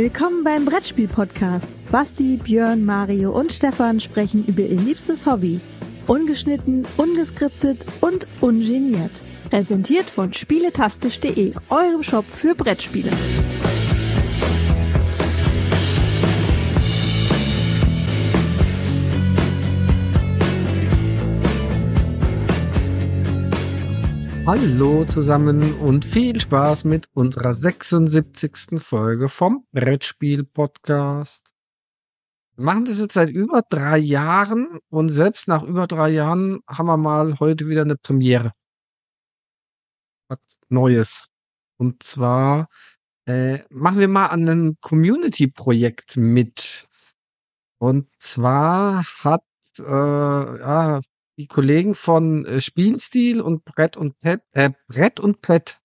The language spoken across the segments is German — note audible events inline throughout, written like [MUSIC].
Willkommen beim Brettspiel-Podcast. Basti, Björn, Mario und Stefan sprechen über ihr liebstes Hobby. Ungeschnitten, ungeskriptet und ungeniert. Präsentiert von spieletastisch.de, eurem Shop für Brettspiele. Hallo zusammen und viel Spaß mit unserer 76. Folge vom Brettspiel Podcast. Wir machen das jetzt seit über drei Jahren und selbst nach über drei Jahren haben wir mal heute wieder eine Premiere. Was Neues. Und zwar äh, machen wir mal an einem Community-Projekt mit. Und zwar hat äh, ja, die Kollegen von äh, Spielstil und Brett und Pet, äh, Brett und Pet,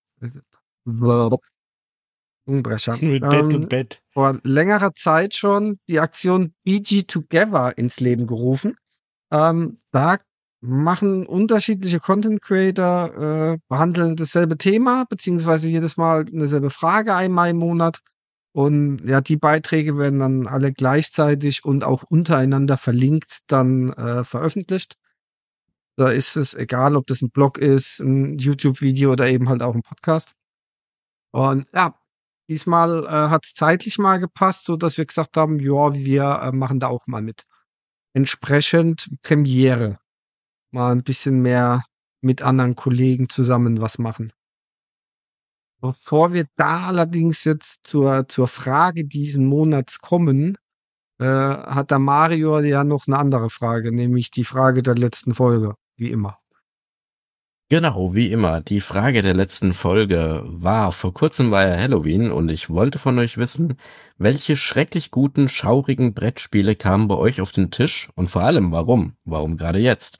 Unbrecher, [LAUGHS] Mit Bett ähm, und Bett. vor längerer Zeit schon die Aktion BG Together ins Leben gerufen. Ähm, da machen unterschiedliche Content Creator, äh, behandeln dasselbe Thema, beziehungsweise jedes Mal eine selbe Frage einmal im Monat. Und ja, die Beiträge werden dann alle gleichzeitig und auch untereinander verlinkt dann äh, veröffentlicht. Da ist es egal, ob das ein Blog ist, ein YouTube-Video oder eben halt auch ein Podcast. Und ja, diesmal äh, hat zeitlich mal gepasst, so dass wir gesagt haben, ja, wir äh, machen da auch mal mit. Entsprechend Premiere. Mal ein bisschen mehr mit anderen Kollegen zusammen was machen. Bevor wir da allerdings jetzt zur, zur Frage diesen Monats kommen, äh, hat der Mario ja noch eine andere Frage, nämlich die Frage der letzten Folge, wie immer. Genau, wie immer. Die Frage der letzten Folge war, vor kurzem war ja Halloween und ich wollte von euch wissen, welche schrecklich guten, schaurigen Brettspiele kamen bei euch auf den Tisch und vor allem warum? Warum gerade jetzt?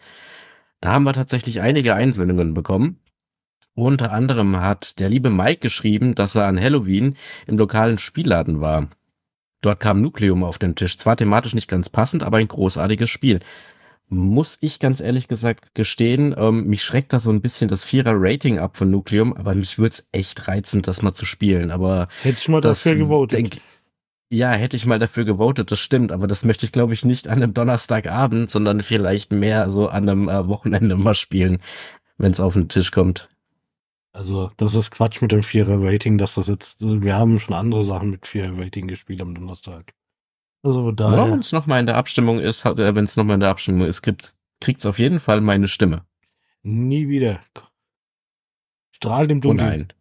Da haben wir tatsächlich einige Einwendungen bekommen. Unter anderem hat der liebe Mike geschrieben, dass er an Halloween im lokalen Spielladen war. Dort kam Nucleum auf den Tisch. Zwar thematisch nicht ganz passend, aber ein großartiges Spiel. Muss ich ganz ehrlich gesagt gestehen, ähm, mich schreckt da so ein bisschen das Vierer-Rating ab von Nucleum, aber mich würde es echt reizen, das mal zu spielen. Aber Hätte ich mal dafür gewotet. denk- ja, hätte ich mal dafür gewotet, das stimmt, aber das möchte ich glaube ich nicht an einem Donnerstagabend, sondern vielleicht mehr so an einem äh, Wochenende mal spielen, wenn es auf den Tisch kommt. Also, das ist Quatsch mit dem Vierer-Rating, dass das jetzt, wir haben schon andere Sachen mit Vierer-Rating gespielt am Donnerstag. Also, von daher, wenn es nochmal in der Abstimmung ist, hat- wenn es nochmal in der Abstimmung ist, gibt kriegt's auf jeden Fall meine Stimme. nie wieder. Strahlt im Oh Dunkeln. nein.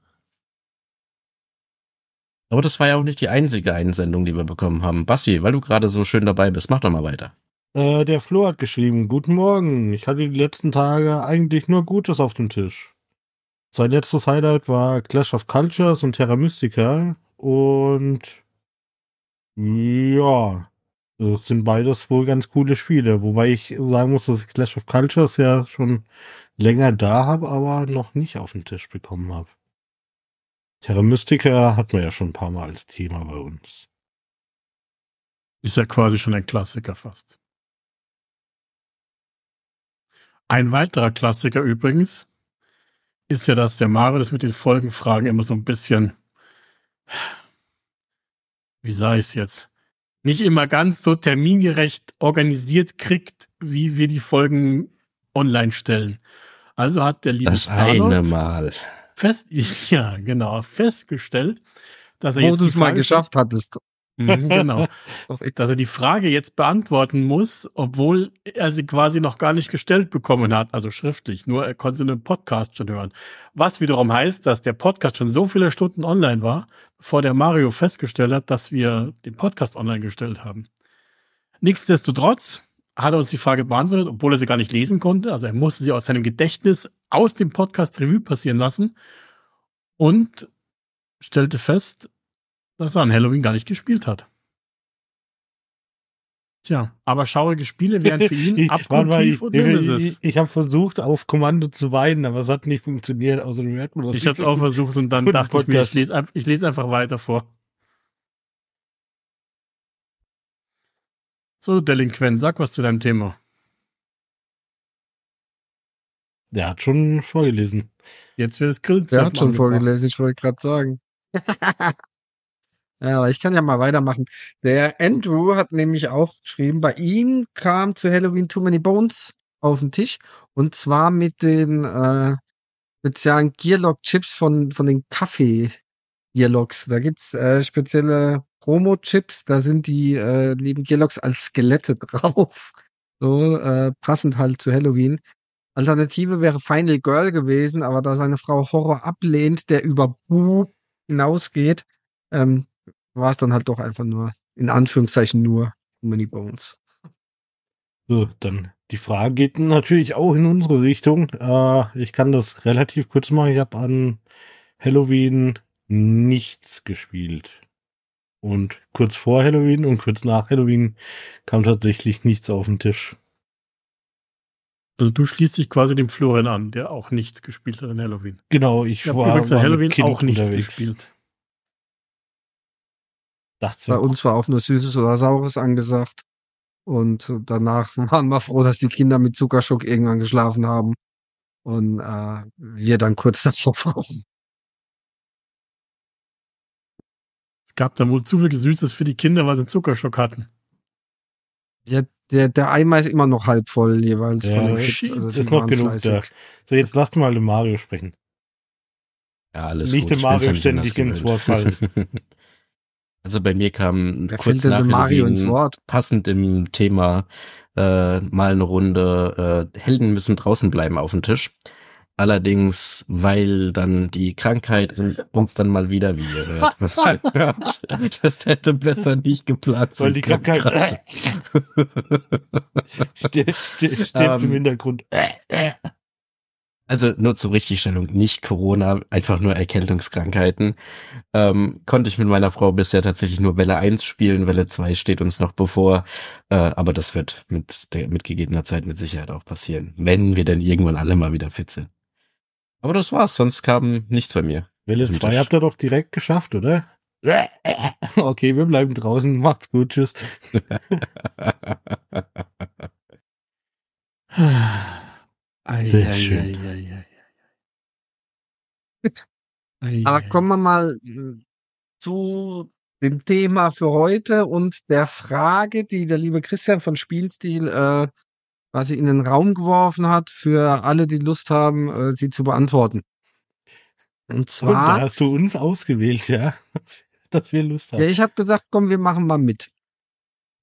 Aber das war ja auch nicht die einzige Einsendung, die wir bekommen haben. Basti, weil du gerade so schön dabei bist, mach doch mal weiter. Äh, der Flo hat geschrieben, guten Morgen. Ich hatte die letzten Tage eigentlich nur Gutes auf dem Tisch. Sein letztes Highlight war Clash of Cultures und Terra Mystica und ja, das sind beides wohl ganz coole Spiele, wobei ich sagen muss, dass ich Clash of Cultures ja schon länger da habe, aber noch nicht auf den Tisch bekommen habe. Terra Mystica hat man ja schon ein paar Mal als Thema bei uns. Ist ja quasi schon ein Klassiker fast. Ein weiterer Klassiker übrigens ist ja, dass der Mario das mit den Folgenfragen immer so ein bisschen, wie sage ich es jetzt, nicht immer ganz so termingerecht organisiert kriegt, wie wir die Folgen online stellen. Also hat der liebe Das eine Mal. fest, [LAUGHS] ja, genau, festgestellt, dass er Wo jetzt du die es mal Frage geschafft hattest. Mhm, genau. [LAUGHS] dass er die Frage jetzt beantworten muss, obwohl er sie quasi noch gar nicht gestellt bekommen hat, also schriftlich. Nur er konnte sie in einem Podcast schon hören. Was wiederum heißt, dass der Podcast schon so viele Stunden online war, bevor der Mario festgestellt hat, dass wir den Podcast online gestellt haben. Nichtsdestotrotz hat er uns die Frage beantwortet, obwohl er sie gar nicht lesen konnte. Also er musste sie aus seinem Gedächtnis aus dem Podcast Revue passieren lassen und stellte fest, dass er an Halloween gar nicht gespielt hat. Tja, aber schaurige Spiele wären für ihn [LAUGHS] abgrundtief und ich, Nemesis. ich, ich habe versucht, auf Kommando zu weinen, aber es hat nicht funktioniert. Außerdem hört man das Ich habe es auch versucht und dann dachte ich mir, ich lese, ich lese einfach weiter vor. So, Delinquent, sag was zu deinem Thema. Der hat schon vorgelesen. Jetzt wird es Grillzeit. Der hat schon vorgelesen, ich wollte gerade sagen. [LAUGHS] Ja, aber ich kann ja mal weitermachen. Der Andrew hat nämlich auch geschrieben, bei ihm kam zu Halloween Too Many Bones auf den Tisch und zwar mit den äh, speziellen Gearlock-Chips von, von den Kaffee-Gearlocks. Da gibt's äh, spezielle Promo-Chips, da sind die äh, lieben Gearlocks als Skelette [LAUGHS] drauf. So äh, passend halt zu Halloween. Alternative wäre Final Girl gewesen, aber da seine Frau Horror ablehnt, der über Boo hinausgeht, ähm, war es dann halt doch einfach nur, in Anführungszeichen nur Many Bones. So, dann die Frage geht natürlich auch in unsere Richtung. Äh, ich kann das relativ kurz machen. Ich habe an Halloween nichts gespielt. Und kurz vor Halloween und kurz nach Halloween kam tatsächlich nichts auf den Tisch. Also du schließt dich quasi dem Florian an, der auch nichts gespielt hat an Halloween. Genau, ich, Ich war, habe übrigens an Halloween Kind auch nichts unterwegs. gespielt. Dachte Bei uns war auch nur Süßes oder Saures angesagt. Und danach [LAUGHS] waren wir froh, dass die Kinder mit Zuckerschock irgendwann geschlafen haben. Und äh, wir dann kurz [LAUGHS] davor waren. Es gab da wohl zu viel Süßes für die Kinder, weil sie einen Zuckerschock hatten. Der, der, der Eimer ist immer noch halb voll jeweils Ja, von den das Chips. Also ist noch genug fleißig. da. So, jetzt lasst mal den Mario sprechen. Ja, alles Nicht gut. bin's Mario ständig ins Wort gewöhnt. [LAUGHS] Also bei mir kam Wer kurz nach Mario ins Wort? passend im Thema äh, mal eine Runde äh, Helden müssen draußen bleiben auf dem Tisch. Allerdings, weil dann die Krankheit uns dann mal wieder, wie ihr hört, [LAUGHS] das hätte besser nicht geplant Weil sein die können Krankheit steht, steht, steht Ähm, im Hintergrund. Also nur zur Richtigstellung, nicht Corona, einfach nur Erkältungskrankheiten. Ähm, konnte ich mit meiner Frau bisher tatsächlich nur Welle 1 spielen, Welle 2 steht uns noch bevor, äh, aber das wird mit der mit gegebener Zeit mit Sicherheit auch passieren, wenn wir dann irgendwann alle mal wieder fit sind. Aber das war's, sonst kam nichts bei mir. Welle Zum 2 Tisch. habt ihr doch direkt geschafft, oder? [LAUGHS] Okay, wir bleiben draußen. Macht's gut, tschüss. [LAUGHS] Sehr schön. Aber kommen wir mal äh, zu dem Thema für heute und der Frage, die der liebe Christian von Spielstil äh, quasi in den Raum geworfen hat, für alle, die Lust haben, äh, sie zu beantworten. Und Und da zwar, hast du uns ausgewählt, ja? [LAUGHS] Dass wir Lust ja, haben. ich habe gesagt, komm, wir machen mal mit.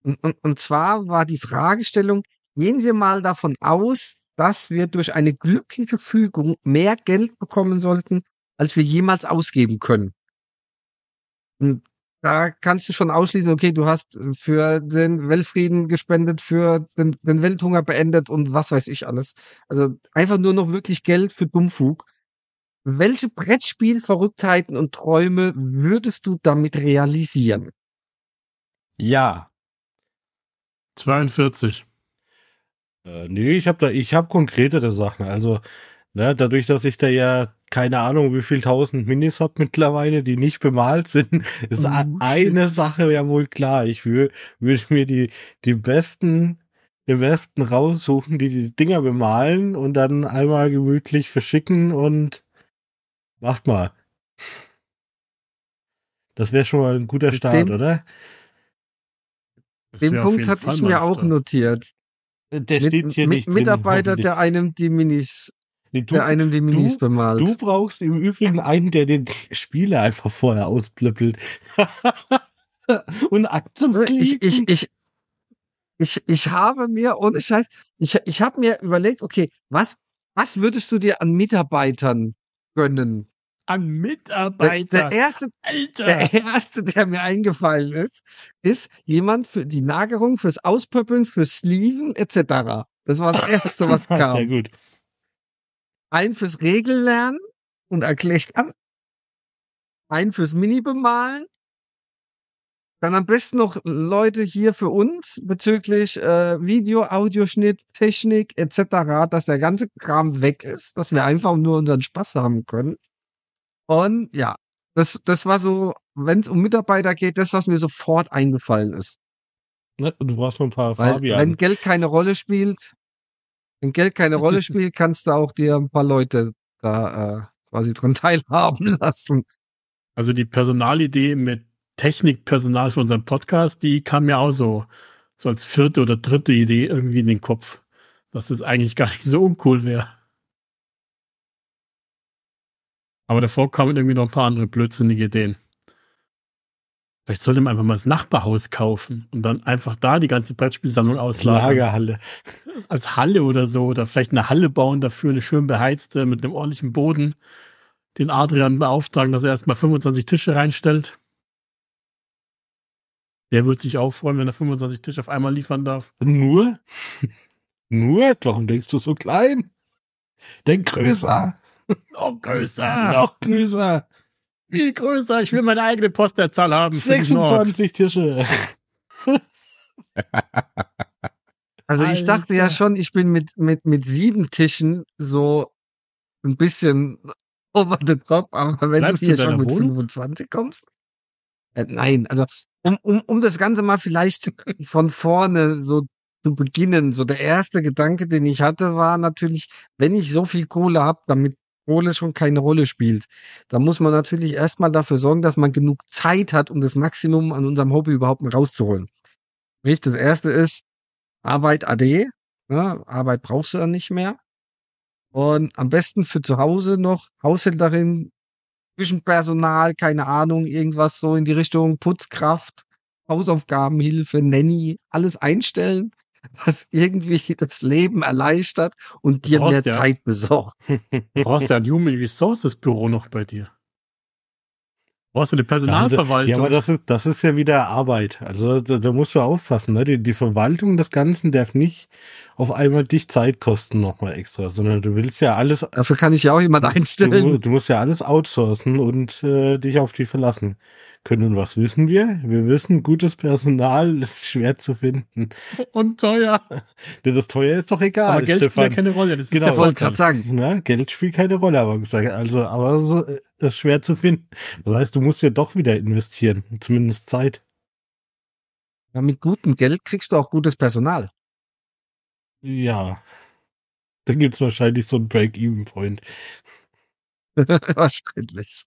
Und, und, und zwar war die Fragestellung, gehen wir mal davon aus, dass wir durch eine glückliche Fügung mehr Geld bekommen sollten, als wir jemals ausgeben können. Und da kannst du schon ausschließen, okay, du hast für den Weltfrieden gespendet, für den, den Welthunger beendet und was weiß ich alles. Also einfach nur noch wirklich Geld für Dummfug. Welche Brettspielverrücktheiten und Träume würdest du damit realisieren? Ja, 42. Äh, nee, ich habe da, ich habe konkretere Sachen. Also, ne, dadurch, dass ich da ja keine Ahnung, wie viel tausend Minis hab mittlerweile, die nicht bemalt sind, [LAUGHS] ist Oh, eine Sache ja wohl klar. Ich würde würd mir die, die besten, die besten raussuchen, die die Dinger bemalen und dann einmal gemütlich verschicken und macht mal. Das wäre schon mal ein guter Start, dem- oder? Das Den Punkt Fall ich mir auch Start. notiert. Der Mit, steht hier mit nicht Mitarbeiter, der einem die Minis, Nee, du, der einem die Minis du- bemalt. Du brauchst im Übrigen einen, der den Spieler einfach vorher ausplöppelt. [LAUGHS] Und zum Also ich, ich, ich, ich, ich habe mir, ohne Scheiß, ich, ich habe mir überlegt, okay, was, was würdest du dir an Mitarbeitern gönnen? An Der, Mitarbeiter. der erste, Alter. der erste, der mir eingefallen ist, ist jemand für die Lagerung, fürs Auspöppeln, fürs Sleeven, etc. Das war das erste, was [LAUGHS] Sehr kam. gut. Ein fürs Regellernen und erklären. Ein fürs Mini-Bemalen. Dann am besten noch Leute hier für uns bezüglich äh, Video, Audioschnitt, Technik etc., dass der ganze Kram weg ist, dass wir einfach nur unseren Spaß haben können. Und ja, das, das war so, wenn es um Mitarbeiter geht, das, was mir sofort eingefallen ist. Ne, Du brauchst noch ein paar Weil Fabian. wenn Geld keine Rolle spielt, wenn Geld keine Rolle [LAUGHS] spielt, kannst du auch dir ein paar Leute da äh, quasi dran [LAUGHS] teilhaben lassen. Also die Personalidee mit Technikpersonal für unseren Podcast, die kam mir auch so, so als vierte oder dritte Idee irgendwie in den Kopf, dass es eigentlich gar nicht so uncool wäre. Aber davor kamen irgendwie noch ein paar andere blödsinnige Ideen. Vielleicht sollte man einfach mal das Nachbarhaus kaufen und dann einfach da die ganze Brettspielsammlung auslagern. Lagerhalle. Als Halle oder so. Oder vielleicht eine Halle bauen dafür, eine schön beheizte, mit einem ordentlichen Boden. Den Adrian beauftragen, dass er erstmal 25 Tische reinstellt. Der wird sich auch freuen, wenn er 25 Tische auf einmal liefern darf. Nur? [LAUGHS] Nur? Warum denkst du so klein? Denk größer. Noch größer. Noch größer. Viel größer. Ich will meine eigene Postleitzahl haben. für den Nord. 26 Tische. Also ich dachte ja schon, ich bin mit, mit, mit sieben Tischen so ein bisschen over the top, aber wenn Bleibst du hier schon mit Wohnung? 25 kommst. Äh, nein, also um, um, um das Ganze mal vielleicht von vorne so zu beginnen, so der erste Gedanke, den ich hatte, war natürlich, wenn ich so viel Kohle habe, damit Kohle schon keine Rolle spielt, dann muss man natürlich erstmal dafür sorgen, dass man genug Zeit hat, um das Maximum an unserem Hobby überhaupt rauszuholen. Sprich, das erste ist Arbeit AD, ne? Arbeit brauchst du dann nicht mehr. Und am besten für zu Hause noch Haushälterin, Zwischenpersonal, keine Ahnung, irgendwas so in die Richtung Putzkraft, Hausaufgabenhilfe, Nanny, alles einstellen, was irgendwie das Leben erleichtert und dir mehr ja- Zeit besorgt. [LAUGHS] Du brauchst ja ein Human Resources Büro noch bei dir. Du brauchst ja eine Personalverwaltung. Ja, aber das ist, das ist ja wieder Arbeit. Also da, da musst du aufpassen. Ne? Die, die Verwaltung des Ganzen darf nicht auf einmal dich Zeit kosten nochmal extra, sondern du willst ja alles, Dafür kann ich ja auch jemand du, einstellen. du musst ja alles outsourcen und äh, dich auf die verlassen können. Und was wissen wir? Wir wissen, gutes Personal ist schwer zu finden. [LAUGHS] und teuer. Denn das teuer ist doch egal. Aber Geld spielt ja Stefan. keine Rolle. Das Genau, ist Wollte Vorteil. gerade sagen. Na, Geld spielt keine Rolle, aber gesagt, also, aber so, äh, das ist schwer zu finden. Das heißt, du musst ja doch wieder investieren, zumindest Zeit. Ja, mit gutem Geld kriegst du auch gutes Personal. Ja. Da gibt's wahrscheinlich so einen Break-Even-Point. [LAUGHS] Wahrscheinlich.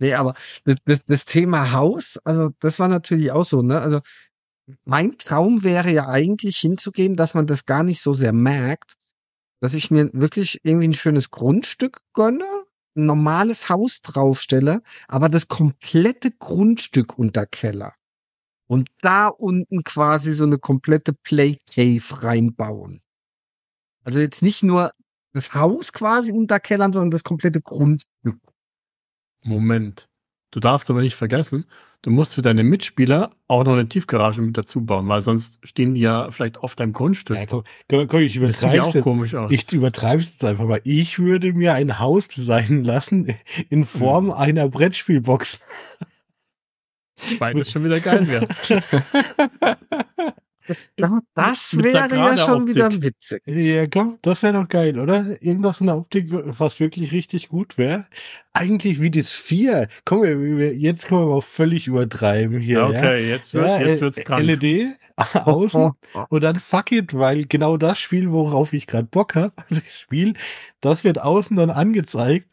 Nee, aber das, das, das Thema Haus, also das war natürlich auch so, ne? Also mein Traum wäre ja eigentlich hinzugehen, dass man das gar nicht so sehr merkt, dass ich mir wirklich irgendwie ein schönes Grundstück gönne, ein normales Haus draufstelle, aber das komplette Grundstück unterkeller. Und da unten quasi so eine komplette Play Cave reinbauen. Also jetzt nicht nur das Haus quasi unterkellern, sondern das komplette Grundstück. Moment. Du darfst aber nicht vergessen, du musst für deine Mitspieler auch noch eine Tiefgarage mit dazu bauen, weil sonst stehen die ja vielleicht auf deinem Grundstück. Ja, komm, komm, komm, ich das sieht ja übertreib's auch jetzt. komisch aus. Ich übertreib's jetzt einfach mal. Ich würde mir ein Haus [LAUGHS] designen lassen in Form einer Brettspielbox. Weil das schon wieder geil wäre. [LAUGHS] Das wäre ja schon Optik. wieder witzig. Ja, komm, das wäre doch geil, oder? Irgendwas in der Optik, was wirklich richtig gut wäre. Eigentlich wie die Sphere. Komm, jetzt können wir mal völlig übertreiben hier. Ja, Ja? okay, jetzt, wird, Ja, jetzt äh, wird's krank. LED [LAUGHS] außen [LAUGHS] und dann fuck it, weil genau das Spiel, worauf ich gerade Bock habe, also ich spiele, das wird außen dann angezeigt.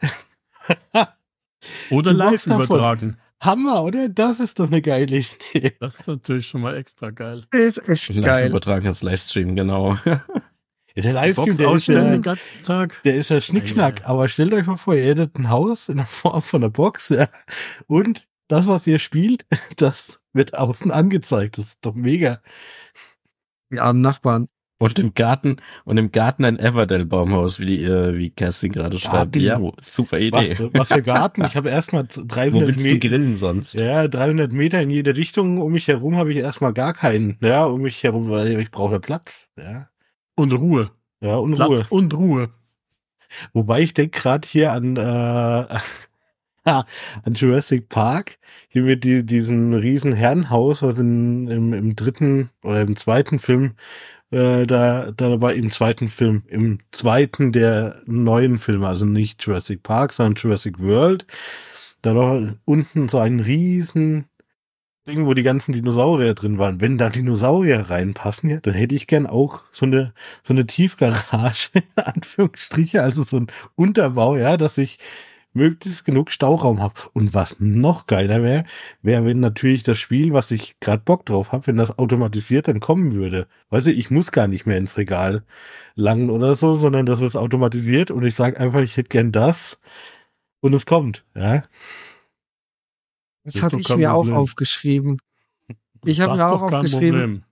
Oder live davon. übertragen. Hammer, oder? Das ist doch eine geile Idee. Das ist natürlich schon mal extra geil. Das ist echt Live geil. übertragen als Livestream, genau. Ja, der Livestream, der ist, ausstellen ja, den ganzen Tag. der ist ja Schnickschnack, ei. aber stellt euch mal vor, ihr hättet ein Haus in der Form von einer Box, ja, und das, was ihr spielt, [LAUGHS] das wird außen angezeigt. Das ist doch mega. Die armen Nachbarn. Und im Garten, und im Garten ein Everdell-Baumhaus, wie die, äh, wie Kerstin gerade schreibt. Garten. Ja, super Idee. Was, was für Garten? Ich [LAUGHS] habe erstmal Wo 300 willst du Meter. grillen sonst? Ja, 300 Meter in jede Richtung. Um mich herum habe ich erstmal gar keinen. Ja, um mich herum, weil ich brauche Platz. Ja, Und Ruhe. ja und Platz Ruhe. und Ruhe. Wobei ich denke gerade hier an äh, [LAUGHS] an Jurassic Park. Hier mit die, diesem riesen Herrenhaus, was in, im, im dritten oder im zweiten Film äh, da, da war im zweiten Film, im zweiten der neuen Filme, also nicht Jurassic Park, sondern Jurassic World. Da war unten so ein riesen Ding, wo die ganzen Dinosaurier drin waren. Wenn da Dinosaurier reinpassen, ja, dann hätte ich gern auch so eine, so eine Tiefgarage, [LAUGHS] in Anführungsstriche, also so ein Unterbau, ja, dass ich möglichst genug Stauraum habe. Und was noch geiler wäre, wäre, wenn natürlich das Spiel, was ich gerade Bock drauf habe, wenn das automatisiert dann kommen würde. Weißt du, ich muss gar nicht mehr ins Regal langen oder so, sondern das ist automatisiert und ich sage einfach, ich hätte gern das und es kommt. Ja. Das hatte doch ich mir Problem. auch aufgeschrieben. Ich habe Das mir auch aufgeschrieben, Problem.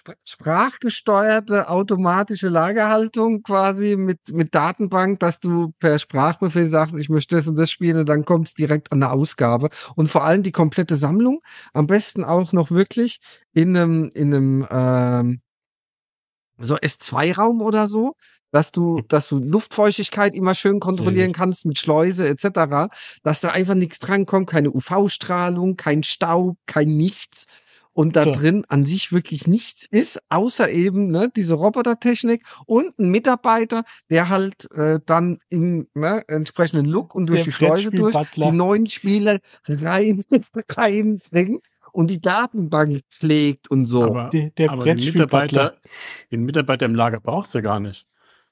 Spr- sprachgesteuerte automatische Lagerhaltung quasi mit, mit Datenbank, dass du per Sprachbefehl sagst, ich möchte das und das spielen und dann kommt es direkt an der Ausgabe. Und vor allem die komplette Sammlung, am besten auch noch wirklich in einem, in einem ähm, so S2-Raum oder so, dass du, dass du Luftfeuchtigkeit immer schön kontrollieren kannst mit Schleuse etc., dass da einfach nichts drankommt, keine UV-Strahlung, kein Staub, kein nichts und da So. drin an sich wirklich nichts ist, außer eben ne, diese Robotertechnik und ein Mitarbeiter, der halt äh, dann im ne, entsprechenden Look und durch Der die Schleuse durch die neuen Spiele rein [LAUGHS] reinbringt und die Datenbank pflegt und so. Aber, Der, der aber den. Mitarbeiter, den Mitarbeiter im Lager brauchst du gar nicht.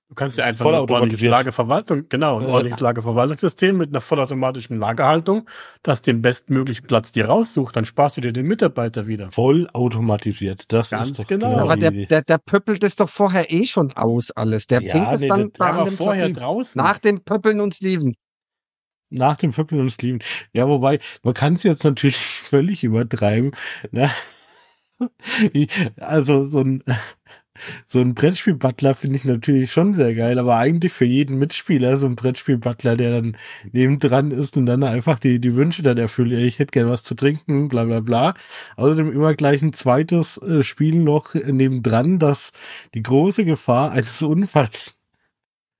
Du kannst ja einfach ein Vollautomatisiert. ordentliches Lagerverwaltung, genau, ein Ja. ordentliches Lagerverwaltungssystem mit einer vollautomatischen Lagerhaltung, das den bestmöglichen Platz dir raussucht, dann sparst du dir den Mitarbeiter wieder. voll automatisiert. Das Ganz ist doch genau. Aber die der, der, der pöppelt es doch vorher eh schon aus alles. Der Ja, bringt es nee, dann aber dem vorher Platz. draußen. nach dem Pöppeln und Steven. Nach dem Vöppeln und Steven. Ja, wobei, man kann es jetzt natürlich [LAUGHS] völlig übertreiben. Ne? [LAUGHS] Also so ein, so ein Brettspiel-Butler finde ich natürlich schon sehr geil, aber eigentlich für jeden Mitspieler so ein Brettspiel-Butler, der dann nebendran ist und dann einfach die, die Wünsche dann erfüllt. Ja, Ich hätte gern was zu trinken, bla bla bla. Außerdem immer gleich ein zweites äh, Spiel noch nebendran, das die große Gefahr eines Unfalls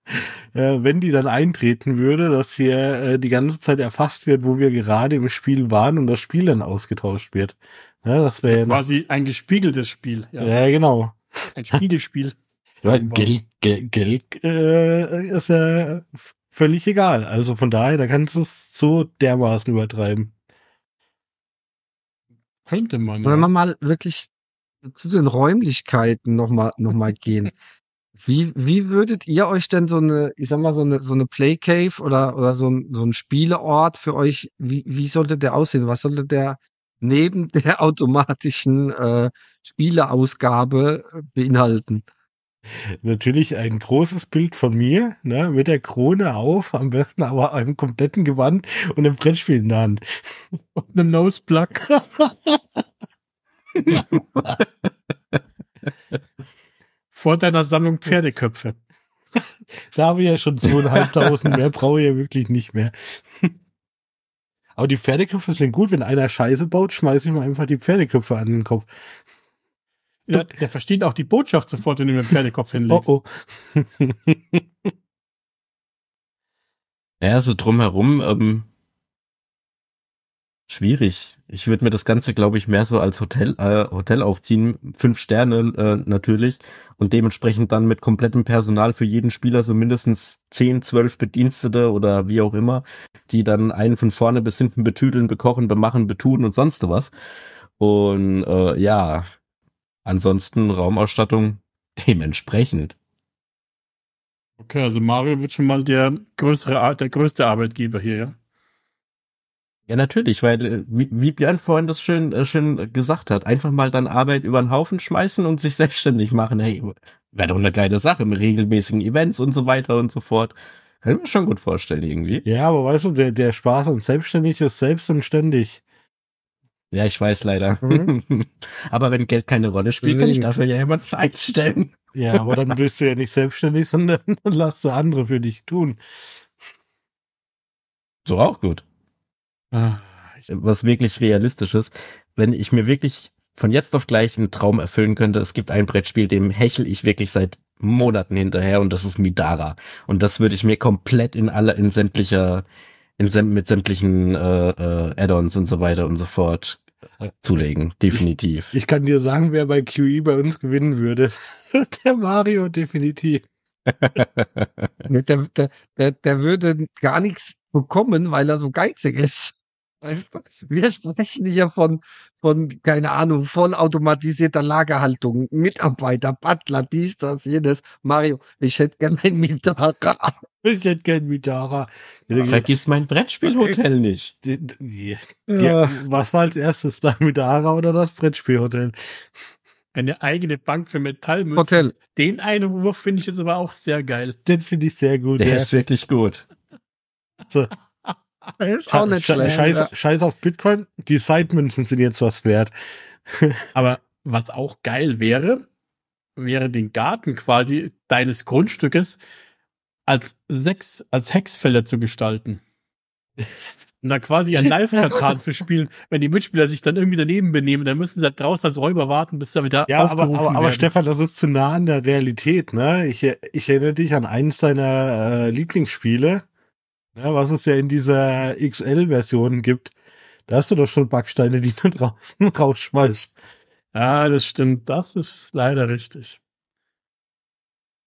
[LAUGHS] äh, wenn die dann eintreten würde, dass hier äh, die ganze Zeit erfasst wird, wo wir gerade im Spiel waren und das Spiel dann ausgetauscht wird. Ja, das wäre Quasi ein gespiegeltes Spiel. Ja. ja genau. Ein Spiegelspiel. Weil Geld, Geld, Geld äh, ist ja völlig egal. Also von daher, da kannst du es so dermaßen übertreiben. Könnte man. Wenn Ja. wir mal wirklich zu den Räumlichkeiten nochmal noch mal gehen. Wie, wie würdet ihr euch denn so eine, ich sag mal, so eine, so eine Play Cave oder, oder so ein, so ein Spieleort für euch, wie, wie sollte der aussehen? Was sollte der neben [LAUGHS] der automatischen äh, Spieleausgabe äh, beinhalten? Natürlich ein großes Bild von mir, ne, mit der Krone auf, am besten aber einem kompletten Gewand und einem Brettspiel in der Hand. [LAUGHS] Und einem Noseplug. [LAUGHS] Vor deiner Sammlung Pferdeköpfe. Da habe ich ja schon zweieinhalbtausend, mehr brauche ich ja wirklich nicht mehr. Aber die Pferdeköpfe sind gut, wenn einer Scheiße baut, schmeiße ich mir einfach die Pferdeköpfe an den Kopf. Ja, der versteht auch die Botschaft sofort, wenn du ihm den Pferdekopf Oh hinlegst. oh. [LAUGHS] Ja, so drumherum, ähm, schwierig. Ich würde mir das Ganze, glaube ich, mehr so als Hotel, äh, Hotel aufziehen. Fünf Sterne äh, natürlich. Und dementsprechend dann mit komplettem Personal für jeden Spieler so mindestens zehn, zwölf Bedienstete oder wie auch immer, die dann einen von vorne bis hinten betüdeln, bekochen, bemachen, betun und sonst was. Und äh, ja, ansonsten Raumausstattung [LAUGHS] dementsprechend. Okay, also Mario wird schon mal der größere, der größte Arbeitgeber hier, ja? Ja, natürlich, weil, äh, wie, wie Björn vorhin das schön, äh, schön gesagt hat, einfach mal dann Arbeit über den Haufen schmeißen und sich [LAUGHS] selbstständig machen. Hey, wäre doch eine geile Sache mit regelmäßigen Events und so weiter und so fort. Kann ich mir schon gut vorstellen, irgendwie. Ja, aber weißt du, der, der Spaß an selbstständig ist selbst und ständig. Ja, ich weiß leider. Mhm. [LAUGHS] Aber wenn Geld keine Rolle spielt, kann ich dafür ja jemanden einstellen. Ja, aber dann [LAUGHS] bist du ja nicht selbstständig, sondern dann lässt du andere für dich tun. So auch gut. Ah, ich- was wirklich realistisch ist, wenn ich mir wirklich von jetzt auf gleich einen Traum erfüllen könnte, es gibt ein Brettspiel, dem hechel ich wirklich seit Monaten hinterher und das ist Midara. Und das würde ich mir komplett in aller, in sämtlicher, in säm mit sämtlichen äh, äh, Add-ons und so weiter und so fort zulegen. Definitiv. Ich kann dir sagen, wer bei QE bei uns gewinnen würde. [LAUGHS] der Mario, definitiv. [LAUGHS] Der, der, der, der würde gar nichts bekommen, weil er so geizig ist. Wir sprechen hier von, von, keine Ahnung, vollautomatisierter Lagerhaltung, Mitarbeiter, Butler, dies, das, jenes. Mario, ich hätte gern ein Mitara. Ich hätte gern Midara. Vergiss mein Brettspielhotel [LAUGHS] nicht. Die- die- Ja, was war als erstes da Midara oder das Brettspielhotel? Eine eigene Bank für Metallmünzen. Hotel. Den Einwurf finde ich jetzt aber auch sehr geil. Den finde ich sehr gut. Der ja. ist wirklich gut. So, Das ist auch nicht Sche- schlecht. Scheiß, ja. Scheiß auf Bitcoin, die Side-Münzen sind jetzt was wert. [LAUGHS] Aber was auch geil wäre, wäre den Garten quasi deines Grundstückes als sechs, als Hexfelder zu gestalten. [LAUGHS] Und dann quasi ein Live-Katan zu spielen. Wenn die Mitspieler sich dann irgendwie daneben benehmen, dann müssen sie halt draußen als Räuber warten, bis sie wieder Ja, aber, aufgerufen aber, aber werden. Stefan, das ist zu nah an der Realität, ne? Ich, ich erinnere dich an eins deiner äh, Lieblingsspiele, ne, was es ja in dieser XL-Version gibt. Da hast du doch schon Backsteine, die du [LAUGHS] draußen rausschmeißt. Ja, das stimmt. Das ist leider richtig.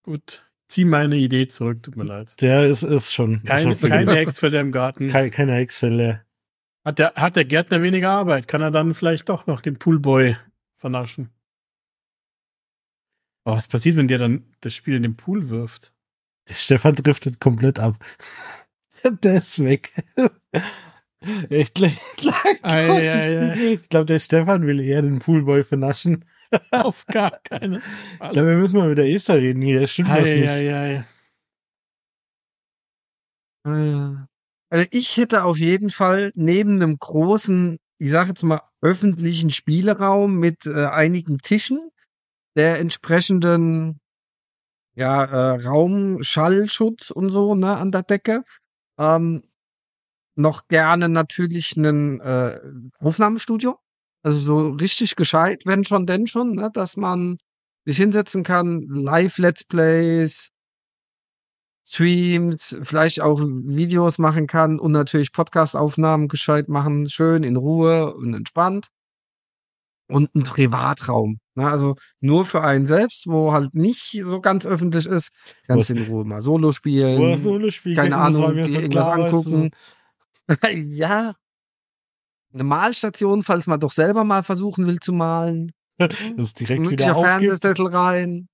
Gut. Zieh meine Idee zurück, tut mir leid. Der ist, ist schon. Keine, schon keine Hexfelder im Garten. keine, keine Hexfälle. Hat der, hat der Gärtner weniger Arbeit? Kann er dann vielleicht doch noch den Poolboy vernaschen? Aber was passiert, wenn der dann das Spiel in den Pool wirft? Der Stefan driftet komplett ab. [LAUGHS] Der ist weg. Ich glaube, ei, ei. ich glaub, der Stefan will eher den Poolboy vernaschen. [LAUGHS] Auf gar keine. Ich glaube, wir müssen mal mit der Esther reden hier. Das stimmt Ei, nicht. ei, ei. Also ich hätte auf jeden Fall neben einem großen, ich sage jetzt mal, öffentlichen Spieleraum mit äh, einigen Tischen, der entsprechenden ja, äh, Raumschallschutz und so, ne, an der Decke. Ähm, noch gerne natürlich einen äh, Aufnahmestudio. Also so richtig gescheit, wenn schon, denn schon, ne, dass man sich hinsetzen kann, Live-Let's Plays, Streams, vielleicht auch Videos machen kann und natürlich Podcast-Aufnahmen gescheit machen, schön in Ruhe und entspannt. Und ein Privatraum. Ne? Also nur für einen selbst, wo halt nicht so ganz öffentlich ist, ganz in Ruhe mal Solo spielen. Wo er Solo spielt, keine Ahnung, die so irgendwas klar, weißt du, so. angucken. [LAUGHS] ja. Eine Malstation, falls man doch selber mal versuchen will zu malen. [LAUGHS] Das ist direkt wieder. Fernsehzettel rein.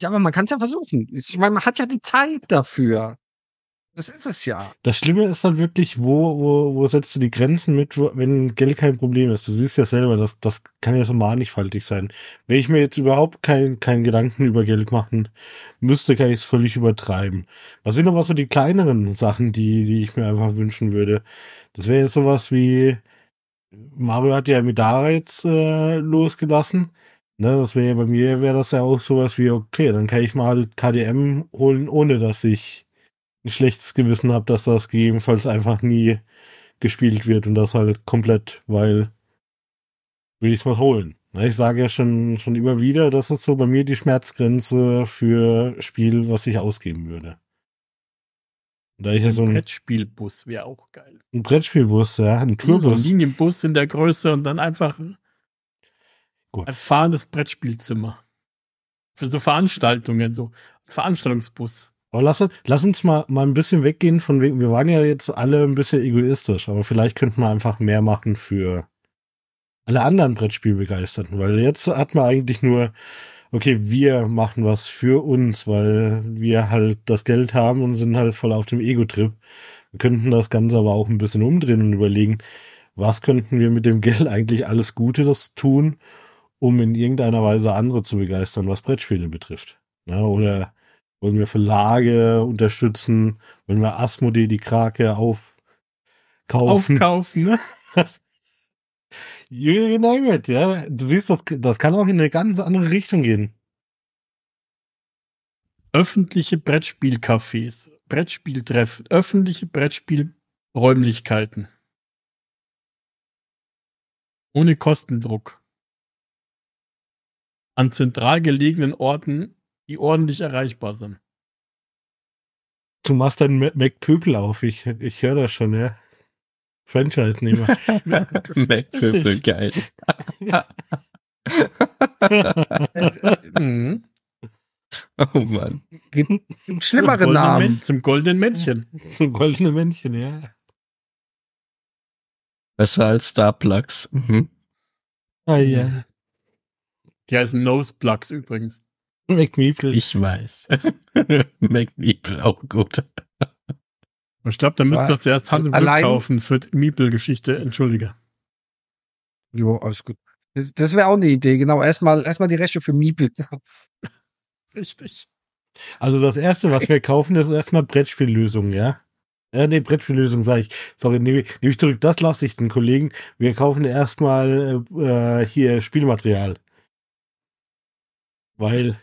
Ja, aber man kann es ja versuchen. Ich meine, man hat ja die Zeit dafür. Das ist es ja. Das Schlimme ist halt wirklich, wo, wo, wo setzt du die Grenzen mit, wenn Geld kein Problem ist? Du siehst ja selber, das, das kann ja so mannigfaltig sein. Wenn ich mir jetzt überhaupt keinen keinen Gedanken über Geld machen müsste, kann ich es völlig übertreiben. Was sind aber so die kleineren Sachen, die, die ich mir einfach wünschen würde? Das wäre jetzt sowas wie, Mario hat ja Midara jetzt äh, losgelassen. Ne, das wäre bei mir wäre das ja auch sowas wie, okay, dann kann ich mal KDM holen, ohne dass ich ein schlechtes Gewissen habe, dass das gegebenenfalls einfach nie gespielt wird und das halt komplett, weil will ich es mal holen. Ich sage ja schon, schon immer wieder, das ist so bei mir die Schmerzgrenze für Spiel, was ich ausgeben würde. Da ich ja so ein ein, Brettspielbus wäre auch geil. ein Brettspielbus, ja, ein So ein Tourbus. Linienbus in der Größe und dann einfach Gut. als fahrendes Brettspielzimmer. Für so Veranstaltungen, so als Veranstaltungsbus. Aber lass, lass uns mal, mal ein bisschen weggehen von wegen, wir waren ja jetzt alle ein bisschen egoistisch, aber vielleicht könnten wir einfach mehr machen für alle anderen Brettspielbegeisterten, weil jetzt hat man eigentlich nur, okay, wir machen was für uns, weil wir halt das Geld haben und sind halt voll auf dem Ego-Trip. Wir könnten das Ganze aber auch ein bisschen umdrehen und überlegen, was könnten wir mit dem [LAUGHS] Geld eigentlich alles Gutes tun, um in irgendeiner Weise andere zu begeistern, was Brettspiele betrifft. Ja, oder wollen wir Verlage unterstützen? Wollen wir Asmodee die Krake aufkaufen? Aufkaufen, ne? [LAUGHS] Name it, ja. Du siehst, das, das kann auch in eine ganz andere Richtung gehen. Öffentliche Brettspielcafés, Brettspieltreffen, öffentliche Brettspielräumlichkeiten. Ohne Kostendruck. An zentral gelegenen Orten, die ordentlich erreichbar sind. Du machst deinen Mac- Mac Pöbel auf. Ich, ich höre das schon, ja. Franchise-Nehmer. [LAUGHS] Mac-Pöbel, Richtig. geil. [LAUGHS] Mhm. Oh Mann. Schlimmere Zum goldenen Namen. Män- Zum goldenen Männchen. Zum goldenen Männchen, ja. Besser als Starplugs. Mhm. Ah, ja. Die heißen Noseplugs übrigens. McMeeple. Ich weiß. [LAUGHS] McMeeple, auch gut. Ich glaube, da müssten Ja, wir zuerst Hans im Glück kaufen für die Meeple-Geschichte. Entschuldige. Jo, alles gut. Das, das wäre auch eine Idee, genau. Erstmal, erstmal die Rechte für Miepel. [LAUGHS] Richtig. Also das erste, was wir kaufen, ist erstmal Brettspiellösungen, ja? Äh, nee, Brettspiellösung sage ich. Sorry, nehme ich, nehm ich zurück. Das lasse ich den Kollegen. Wir kaufen erstmal äh, hier Spielmaterial. Weil,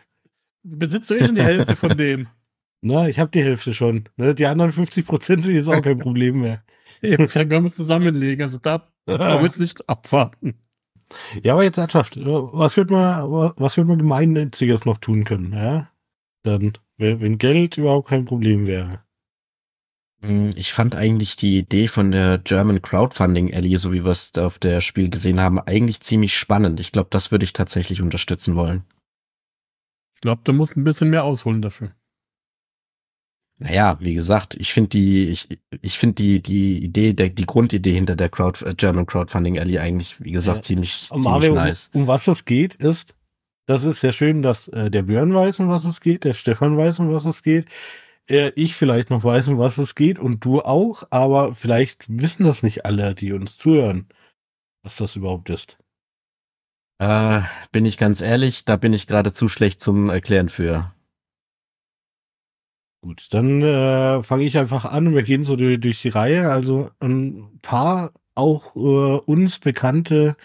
Besitzt du eh schon die Hälfte von dem? [LAUGHS] na, ich habe die Hälfte schon. Ne? Die anderen 50 Prozent sind jetzt auch kein Problem mehr. Eben, dann können wir zusammenlegen. Also da brauchen wir jetzt nicht abwarten. Ja, aber jetzt ernsthaft. Was wird man, was wird man gemeinnütziges noch tun können, ja? Dann, wenn Geld überhaupt kein Problem wäre. Hm, Ich fand eigentlich die Idee von der German Crowdfunding Alley, so wie wir es da auf der Spiel gesehen haben, eigentlich ziemlich spannend. Ich glaube, das würde ich tatsächlich unterstützen wollen. Ich glaube, du musst ein bisschen mehr ausholen dafür. Naja, wie gesagt, ich finde die, ich, ich finde die, die Idee, der, die Grundidee hinter der Crowd, äh, German Crowdfunding Alley eigentlich, wie gesagt, Ja. ziemlich, ziemlich Mario, nice. um, um was es geht, ist, das ist sehr schön, dass äh, der Björn weiß, um was es geht, der Stefan weiß, um was es geht, äh, ich vielleicht noch weiß, um was es geht und du auch, aber vielleicht wissen das nicht alle, die uns zuhören, was das überhaupt ist. Äh, bin ich ganz ehrlich, da bin ich gerade zu schlecht zum Erklären für. Gut, dann äh, fange ich einfach an und wir gehen so durch, durch die Reihe. Also ein paar auch äh, uns bekannte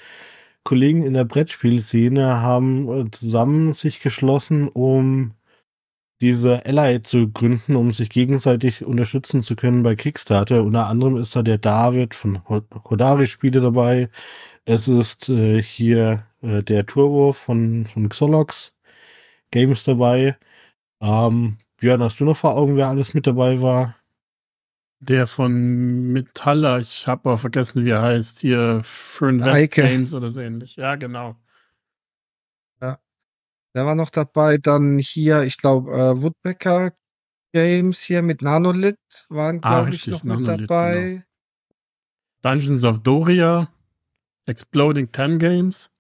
Kollegen in der Brettspielszene haben äh, zusammen sich geschlossen, um diese Ally zu gründen, um sich gegenseitig unterstützen zu können bei Kickstarter. Unter anderem ist da der David von Hodari Spiele dabei. Es ist äh, hier äh, der Turbo von, von Xolox Games dabei. Ähm, Björn, hast du noch vor Augen, wer alles mit dabei war? Der von Metaller, ich habe auch vergessen, wie er heißt, hier für Invest Eike. Games oder so ähnlich. Ja, genau. Der war noch dabei. Dann hier, ich glaube, äh, Woodbecker Games hier mit Nanolith waren, Ah, glaube ich, richtig, noch mit Nanolith, dabei. Dungeons of Doria, Exploding Ten Games.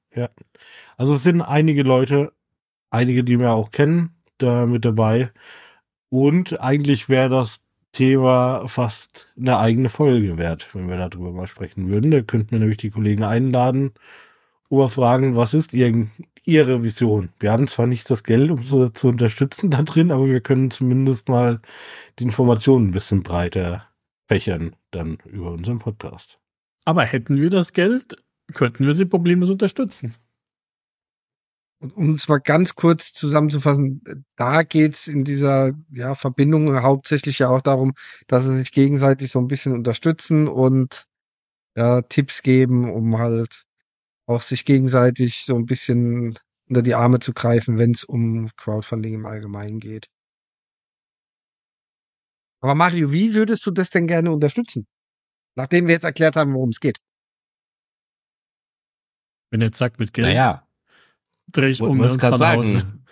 Also es sind einige Leute, einige, die wir auch kennen, da mit dabei. Und eigentlich wäre das Thema fast eine eigene Folge wert, wenn wir darüber mal sprechen würden. Da könnten wir nämlich die Kollegen einladen, oder fragen, was ist ihr, ihre Vision? Wir haben zwar nicht das Geld, um sie zu unterstützen da drin, aber wir können zumindest mal die Informationen ein bisschen breiter fächern dann über unseren Podcast. Aber hätten wir das Geld, könnten wir sie problemlos unterstützen. Und um es mal ganz kurz zusammenzufassen, da geht's in dieser ja, Verbindung hauptsächlich ja auch darum, dass sie sich gegenseitig so ein bisschen unterstützen und ja, Tipps geben, um halt auch sich gegenseitig so ein bisschen unter die Arme zu greifen, wenn es um Crowdfunding im Allgemeinen geht. Aber Mario, wie würdest du das denn gerne unterstützen? Nachdem wir jetzt erklärt haben, worum es geht. Wenn er jetzt sagt mit Geld, Naja, drehe ich um wollte es und gerade fahr sagen.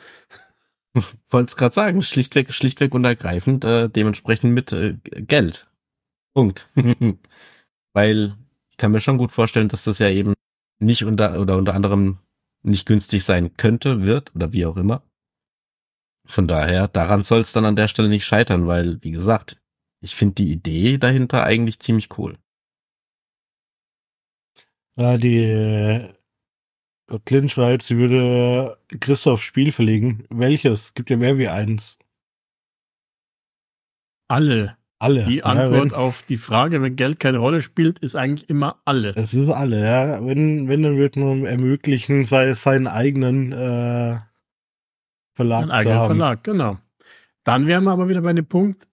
[LAUGHS] Wollte es gerade sagen, schlichtweg, schlichtweg und ergreifend, äh, dementsprechend mit äh, Geld. Punkt. [LAUGHS] Weil ich kann mir schon gut vorstellen, dass das ja eben nicht unter oder unter anderem nicht günstig sein könnte, wird oder wie auch immer. Von daher, daran soll es dann an der Stelle nicht scheitern, weil, wie gesagt, ich finde die Idee dahinter eigentlich ziemlich cool. Ja, die äh, Clint schreibt, sie würde Christoph Spiel verlegen. Welches? Gibt ja mehr wie eins. Alle. Alle. Die Ja, Antwort wenn, auf die Frage, wenn Geld keine Rolle spielt, ist eigentlich immer alle. Es ist alle, ja. Wenn, wenn, dann wird man ermöglichen, sei es seinen eigenen äh, Verlag Ein zu eigener haben. Verlag, genau. Dann wären wir aber wieder bei dem Punkt,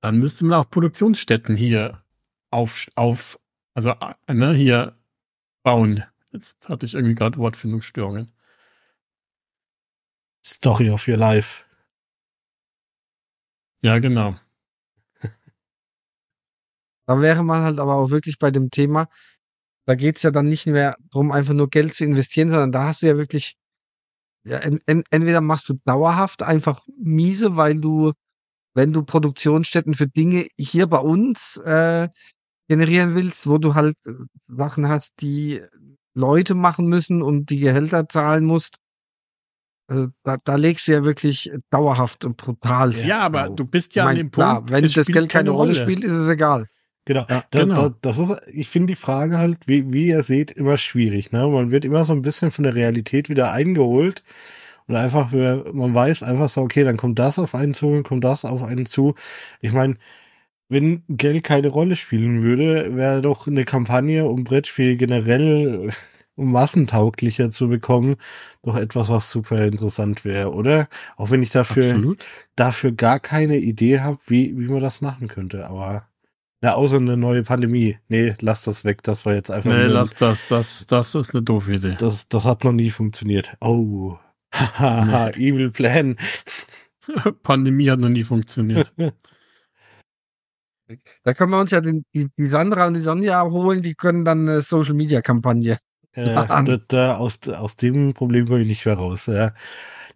dann müsste man auch Produktionsstätten hier auf, auf also äh, ne, hier bauen. Jetzt hatte ich irgendwie gerade Wortfindungsstörungen. Story of Your Life. Ja, genau. [LAUGHS] Da wäre man halt aber auch wirklich bei dem Thema, da geht's ja dann nicht mehr darum, einfach nur Geld zu investieren, sondern da hast du ja wirklich, ja, en, en, entweder machst du dauerhaft einfach miese, weil du, wenn du Produktionsstätten für Dinge hier bei uns äh, generieren willst, wo du halt äh, Sachen hast, die Leute machen müssen und die Gehälter zahlen musst, also da, da legst du ja wirklich dauerhaft und brutal. Ja, aber du bist Ich ja an mein, dem klar, Punkt, wenn es das Geld keine Rolle spielt, ist es egal. Genau. Ja, da, genau. Da, das ist, ich finde die Frage halt, wie, wie ihr seht, immer schwierig. Ne? Man wird immer so ein bisschen von der Realität wieder eingeholt. Und einfach, man weiß einfach so, okay, dann kommt das auf einen zu, dann kommt das auf einen zu. Ich meine, wenn Geld keine Rolle spielen würde, wäre doch eine Kampagne um Brettspiel generell [LAUGHS] um massentauglicher zu bekommen, doch etwas, was super interessant wäre, oder? Auch wenn ich dafür Absolut. dafür gar keine Idee habe, wie, wie man das machen könnte. Aber ja, außer eine neue Pandemie. Nee, lass das weg. Das war jetzt einfach. Nee, nur- lass das, das, das ist eine doofe Idee. das, das hat noch nie funktioniert. Oh. Haha, Evil Plan. [LAUGHS] Pandemie hat noch nie funktioniert. [LAUGHS] Da können wir uns ja den, die, die Sandra und die Sonja holen, die können dann eine Social Media Kampagne. Äh, [LAUGHS] Ja. da, da, aus, aus dem Problem komme ich nicht mehr raus. Ja.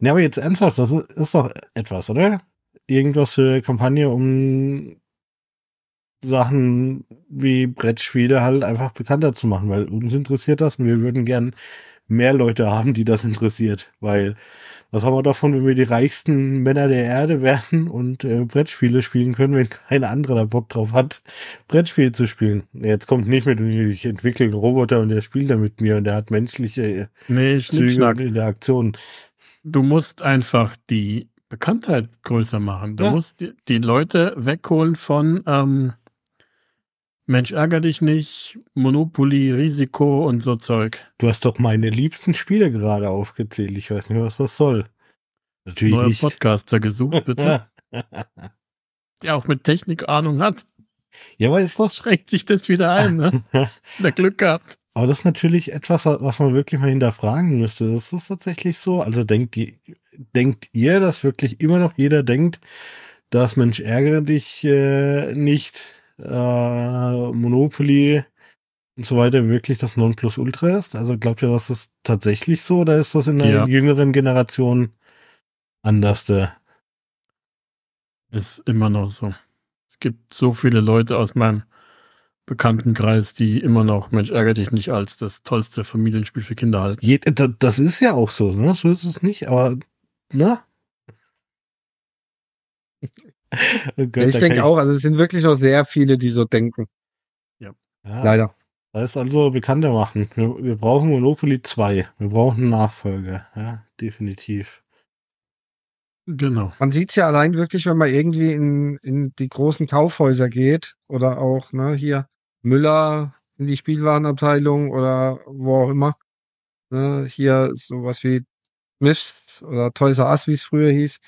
Ne, aber jetzt ernsthaft, das ist, ist doch etwas, oder? Irgendwas für Kampagne, um Sachen wie Brettspiele halt einfach bekannter zu machen, weil uns interessiert das und wir würden gern mehr Leute haben, die das interessiert, weil was haben wir davon, wenn wir die reichsten Männer der Erde werden und äh, Brettspiele spielen können, wenn kein anderer da Bock drauf hat, Brettspiele zu spielen. Jetzt kommt nicht mit, ich entwickle einen Roboter und der spielt da mit mir und der hat menschliche Nee, Züge und. Interaktionen. Du musst einfach die Bekanntheit größer machen. Du Ja. musst die, die Leute wegholen von ähm, Mensch, ärger dich nicht, Monopoly, Risiko und so Zeug. Du hast doch meine liebsten Spiele gerade aufgezählt. Ich weiß nicht, was das soll. Natürlich Neuer nicht. Podcaster gesucht, [LAUGHS] bitte. Der auch mit Technik Ahnung hat. ja, aber ist das Schränkt sich das wieder ein, ne? [LAUGHS] Der Glück gehabt. Aber das ist natürlich etwas, was man wirklich mal hinterfragen müsste. Das ist tatsächlich so. Also denkt ihr, denkt ihr, dass wirklich immer noch jeder denkt, dass Mensch ärgere dich äh, nicht, äh, Monopoly und so weiter wirklich das Nonplusultra ist? Also glaubt ihr, dass das tatsächlich so oder ist das in der Ja. jüngeren Generation anders? Ist immer noch so. Es gibt so viele Leute aus meinem Bekanntenkreis, die immer noch Mensch, ärger dich nicht als das tollste Familienspiel für Kinder halten. Je, das ist ja auch so, ne? So ist es nicht, aber ne? [LAUGHS] Oh Gott, Ja, ich denke auch, also es sind wirklich noch sehr viele, die so denken. Ja, Leider. Das ist also bekannter machen. Wir, wir brauchen Monopoly 2. Wir brauchen einen Nachfolger. Ja, definitiv. Genau. Man sieht's ja allein wirklich, wenn man irgendwie in, in die großen Kaufhäuser geht oder auch ne, hier Müller in die Spielwarenabteilung oder wo auch immer. Ne, hier sowas wie Smiths oder Toys R Us, wie es früher hieß.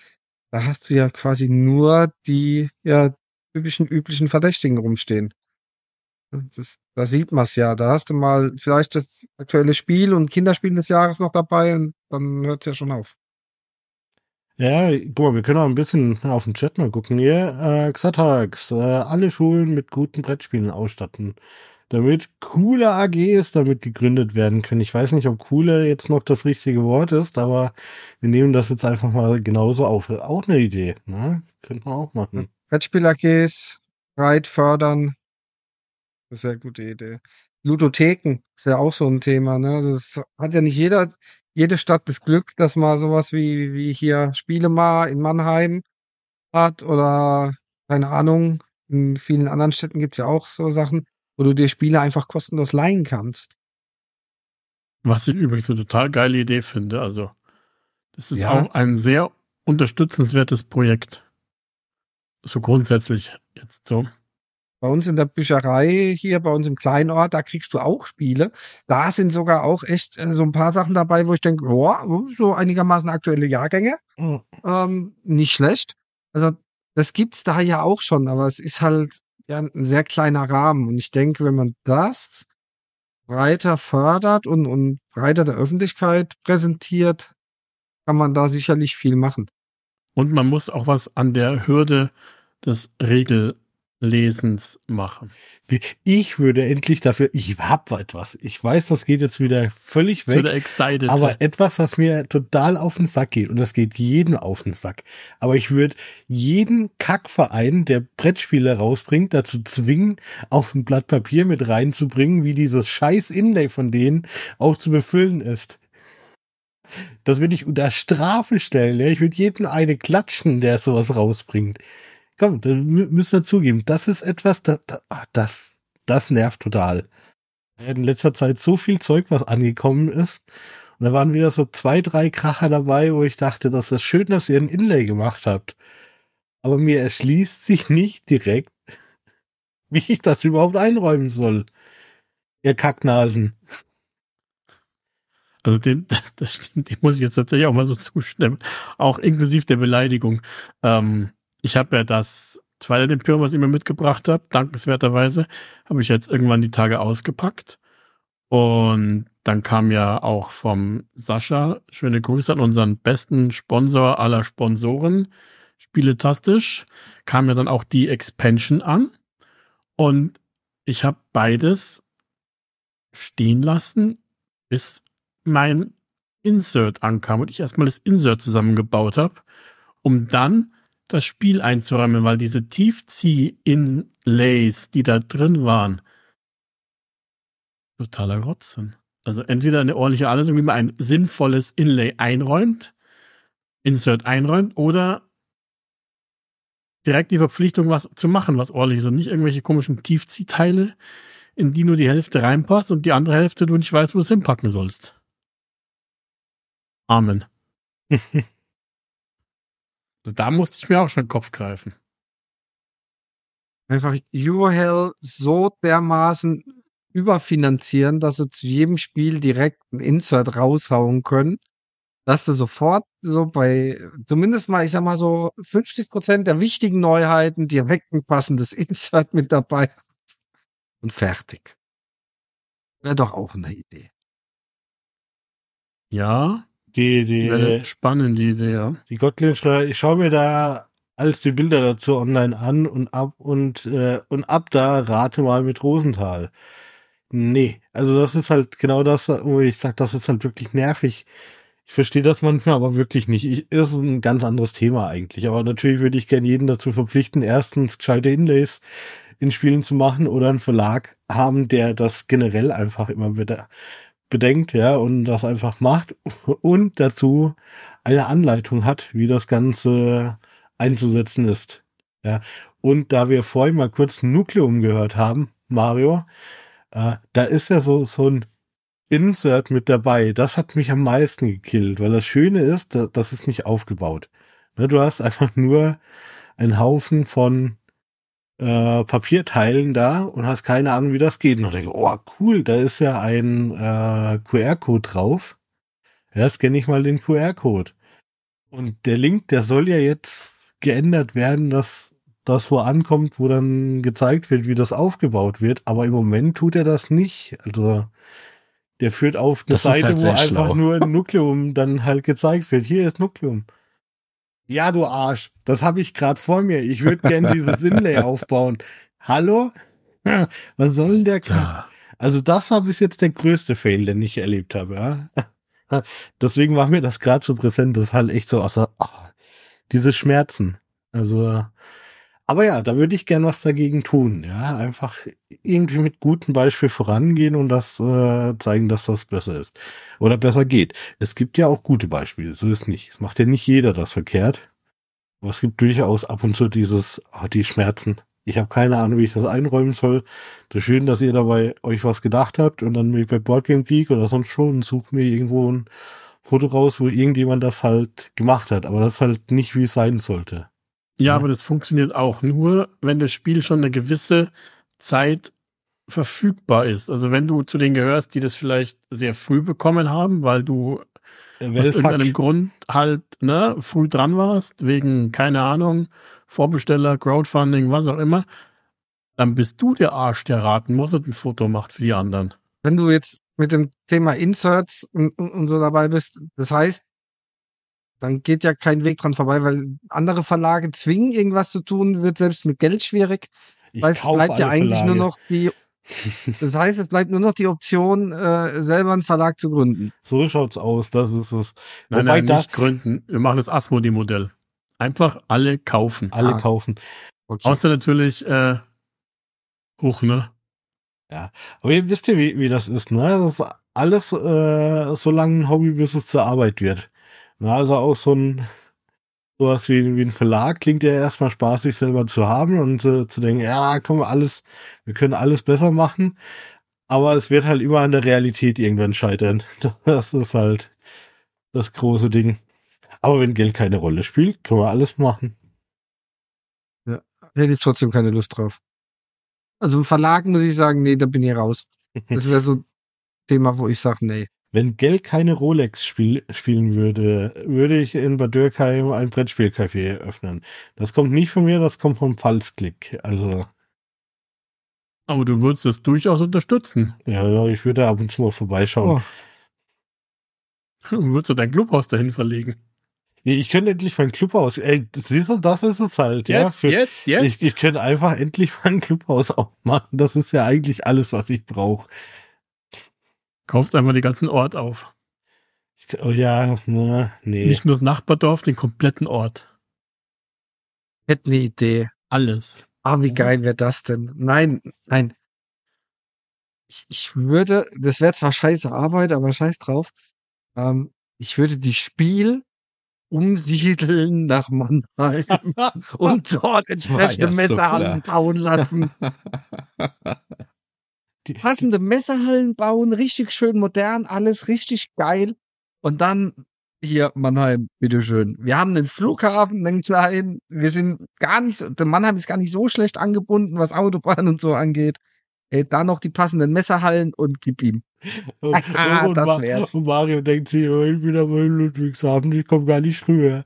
Da hast du ja quasi nur die ja typischen üblichen Verdächtigen rumstehen. Das, da sieht man's ja. Da hast du mal vielleicht das aktuelle Spiel und Kinderspiel des Jahres noch dabei und dann hört's ja schon auf. Ja, guck mal, wir können auch ein bisschen auf den Chat mal gucken hier. Äh, Xatax, äh, alle Schulen mit guten Brettspielen ausstatten, damit coole AGs damit gegründet werden können. Ich weiß nicht, ob coole jetzt noch das richtige Wort ist, aber wir nehmen das jetzt einfach mal genauso auf. Auch eine Idee, ne? Könnte man auch machen. Brettspiel-AGs breit fördern. Das ist ja eine gute Idee. Ludotheken ist ja auch so ein Thema, ne? Das hat ja nicht jeder, jede Stadt das Glück, dass man sowas wie, wie hier Spielemar in Mannheim hat oder keine Ahnung. In vielen anderen Städten gibt's ja auch so Sachen, wo du dir Spiele einfach kostenlos leihen kannst. Was ich übrigens eine total geile Idee finde. Also, das ist Ja. auch ein sehr unterstützenswertes Projekt. So grundsätzlich jetzt so. Bei uns in der Bücherei hier, bei uns im Kleinort, da kriegst du auch Spiele. Da sind sogar auch echt äh, so ein paar Sachen dabei, wo ich denke, ja, so einigermaßen aktuelle Jahrgänge. Mhm. Ähm, nicht schlecht. Also das gibt's da ja auch schon, aber es ist halt ja ein sehr kleiner Rahmen. Und ich denke, wenn man das breiter fördert und, und breiter der Öffentlichkeit präsentiert, kann man da sicherlich viel machen. Und man muss auch was an der Hürde des Lesens machen. Ich würde endlich dafür, ich hab etwas. Ich weiß, das geht jetzt wieder völlig weg. wird er excited. Aber etwas, was mir total auf den Sack geht, und das geht jedem auf den Sack. Aber ich würde jeden Kackverein, der Brettspiele rausbringt, dazu zwingen, auf ein Blatt Papier mit reinzubringen, wie dieses scheiß Inlay von denen auch zu befüllen ist. Das würde ich unter Strafe stellen. Ja? Ich würde jedem eine klatschen, der sowas rausbringt. Komm, dann mü- müssen wir zugeben, das ist etwas, das, das, das nervt total. In letzter Zeit so viel Zeug, was angekommen ist. Und da waren wieder so zwei, drei Kracher dabei, wo ich dachte, das ist schön, dass ihr ein Inlay gemacht habt. Aber mir erschließt sich nicht direkt, [LAUGHS] wie ich das überhaupt einräumen soll. Ihr Kacknasen. Also dem, [LAUGHS] das stimmt, dem muss ich jetzt tatsächlich auch mal so zustimmen. Auch inklusive der Beleidigung. Ähm, ich habe ja das Twilight Imperium, was ich mir mitgebracht habe, dankenswerterweise, habe ich jetzt irgendwann die Tage ausgepackt. Und dann kam ja auch vom Sascha, schöne Grüße an unseren besten Sponsor aller Sponsoren, Spieletastisch, kam ja dann auch die Expansion an. Und ich habe beides stehen lassen, bis mein Insert ankam und ich erstmal das Insert zusammengebaut habe, um dann das Spiel einzuräumen, weil diese Tiefzieh-Inlays, die da drin waren, totaler Rotz sind. Also entweder eine ordentliche Anleitung, wie man ein sinnvolles Inlay einräumt, Insert einräumt, oder direkt die Verpflichtung, was zu machen, was ordentlich ist und nicht irgendwelche komischen Tiefziehteile, in die nur die Hälfte reinpasst und die andere Hälfte du nicht weißt, wo du es hinpacken sollst. Amen. [LAUGHS] da musste ich mir auch schon den Kopf greifen. Einfach Eurohell so dermaßen überfinanzieren, dass sie zu jedem Spiel direkt ein Insert raushauen können, dass du sofort so bei, zumindest mal, ich sag mal so 50 Prozent der wichtigen Neuheiten direkt ein passendes [LAUGHS] Insert mit dabei hast. und fertig. Wäre doch auch eine Idee. Ja, Die, die, wäre spannend, die Idee, ja. die Gottlieb-Steuer, ich schaue mir da als die Bilder dazu online an und ab und, äh, und ab da rate mal mit Rosenthal. Nee, also das ist halt genau das, wo ich sage, das ist halt wirklich nervig. Ich verstehe das manchmal, aber wirklich nicht. Ich, ist ein ganz anderes Thema eigentlich. Aber natürlich würde ich gerne jeden dazu verpflichten, erstens gescheite Inlays in Spielen zu machen oder einen Verlag haben, der das generell einfach immer wieder bedenkt, ja, und das einfach macht und dazu eine Anleitung hat, wie das Ganze einzusetzen ist. Ja, und da wir vorhin mal kurz Nukleum gehört haben, Mario, äh, da ist ja so, so ein Insert mit dabei. Das hat mich am meisten gekillt, weil das Schöne ist, da, das ist nicht aufgebaut. Ne, du hast einfach nur einen Haufen von äh, Papierteilen da und hast keine Ahnung, wie das geht. Und ich denke, oh cool, da ist ja ein äh, QR-Code drauf. Ja, scanne ich mal den QR-Code. Und der Link, der soll ja jetzt geändert werden, dass das wo ankommt, wo dann gezeigt wird, wie das aufgebaut wird. Aber im Moment tut er das nicht. Also der führt auf eine Das Seite, halt wo einfach schlau. nur Nukleum dann halt gezeigt wird. Hier ist Nukleum. Ja, du Arsch, das habe ich gerade vor mir. Ich würde gern dieses [LAUGHS] Inlay aufbauen. Hallo? [LAUGHS] Wann soll denn der Kack? Also das war bis jetzt der größte Fail, den ich erlebt habe, ja. [LAUGHS] Deswegen war mir das gerade so präsent, das ist halt echt so außer ah, diese Schmerzen. Also aber ja, da würde ich gern was dagegen tun, ja, einfach irgendwie mit gutem Beispiel vorangehen und das äh, zeigen, dass das besser ist oder besser geht. Es gibt ja auch gute Beispiele, so ist nicht. Es macht ja nicht jeder das verkehrt. Aber es gibt durchaus ab und zu dieses, ah, die Schmerzen. Ich habe keine Ahnung, wie ich das einräumen soll. Das ist schön, dass ihr dabei euch was gedacht habt und dann bin ich bei Boardgame Geek oder sonst schon und suche mir irgendwo ein Foto raus, wo irgendjemand das halt gemacht hat. Aber das ist halt nicht, wie es sein sollte. Ja, aber das funktioniert auch nur, wenn das Spiel schon eine gewisse Zeit verfügbar ist. Also wenn du zu denen gehörst, die das vielleicht sehr früh bekommen haben, weil du Der aus irgendeinem Grund halt ne, früh dran warst, wegen, keine Ahnung, Vorbesteller, Crowdfunding, was auch immer, dann bist du der Arsch, der raten muss und ein Foto macht für die anderen. Wenn du jetzt mit dem Thema Inserts und, und, und so dabei bist, das heißt, dann geht ja kein Weg dran vorbei, weil andere Verlage zwingen, irgendwas zu tun, wird selbst mit Geld schwierig. Ich Weil es bleibt ja eigentlich nur Verlage. noch die, [LAUGHS] das heißt, es bleibt nur noch die Option, äh, selber einen Verlag zu gründen. So schaut's aus, das ist es. Nein, Wobei nein, da- nicht gründen. Wir machen das Asmodi-Modell. Einfach alle kaufen. Alle Ah. kaufen. Okay. Außer natürlich, äh, hoch, ne? Aber ihr wisst ja, wie, wie das ist, ne? Das ist alles äh, so lange ein Hobby, bis es zur Arbeit wird. Na, also auch so ein sowas wie, wie ein Verlag klingt ja erstmal spaßig selber zu haben und äh, zu denken, ja, komm, alles, wir können alles besser machen. Aber es wird halt immer an der Realität irgendwann scheitern. [LAUGHS] Das ist halt das große Ding. Aber wenn Geld keine Rolle spielt, können wir alles machen. Hätte ich trotzdem keine Lust drauf. Also im Verlag muss ich sagen, nee, da bin ich raus. Das wäre so ein Thema, wo ich sage, nee. Wenn Geld keine Rolex spiel spielen würde, würde ich in Bad Dürkheim ein Brettspielcafé eröffnen. Das kommt nicht von mir, das kommt vom Pulsklick. Also, Aber du würdest es durchaus unterstützen. ja, ja, ich würde ab und zu mal vorbeischauen. Oh, Du würdest du dein Clubhaus dahin verlegen. Nee, ich könnte endlich mein Clubhaus, ey, siehst du, das ist es halt, ja. Jetzt, Für- jetzt, jetzt. Ich, ich könnte einfach endlich [LAUGHS] mein Clubhaus aufmachen. Das ist ja eigentlich alles, was ich brauche. Kauft einfach den ganzen Ort auf. Ich, oh ja, na, nee. Nicht nur das Nachbardorf, den kompletten Ort. hätte eine Idee. Alles. Ah, wie geil wäre das denn? Nein, nein. Ich, ich würde, das wäre zwar scheiße Arbeit, aber scheiß drauf. Ähm, ich würde die Spiel umsiedeln nach Mannheim [LAUGHS] und dort entsprechende ja so Messerhallen bauen lassen. [LAUGHS] Die- Passende Messerhallen bauen, richtig schön modern, alles richtig geil. Und dann hier Mannheim, bitteschön. Wir haben einen Flughafen, einen kleinen. Wir sind gar nicht so, der Mannheim ist gar nicht so schlecht angebunden, was Autobahn [LAUGHS] und so angeht. Ey, da noch die passenden Messerhallen und gib ihm. Und, Ah, und das wär's. Und Mario denkt sich, oh, ich bin aber in Ludwigshafen, ich komme gar nicht rüber.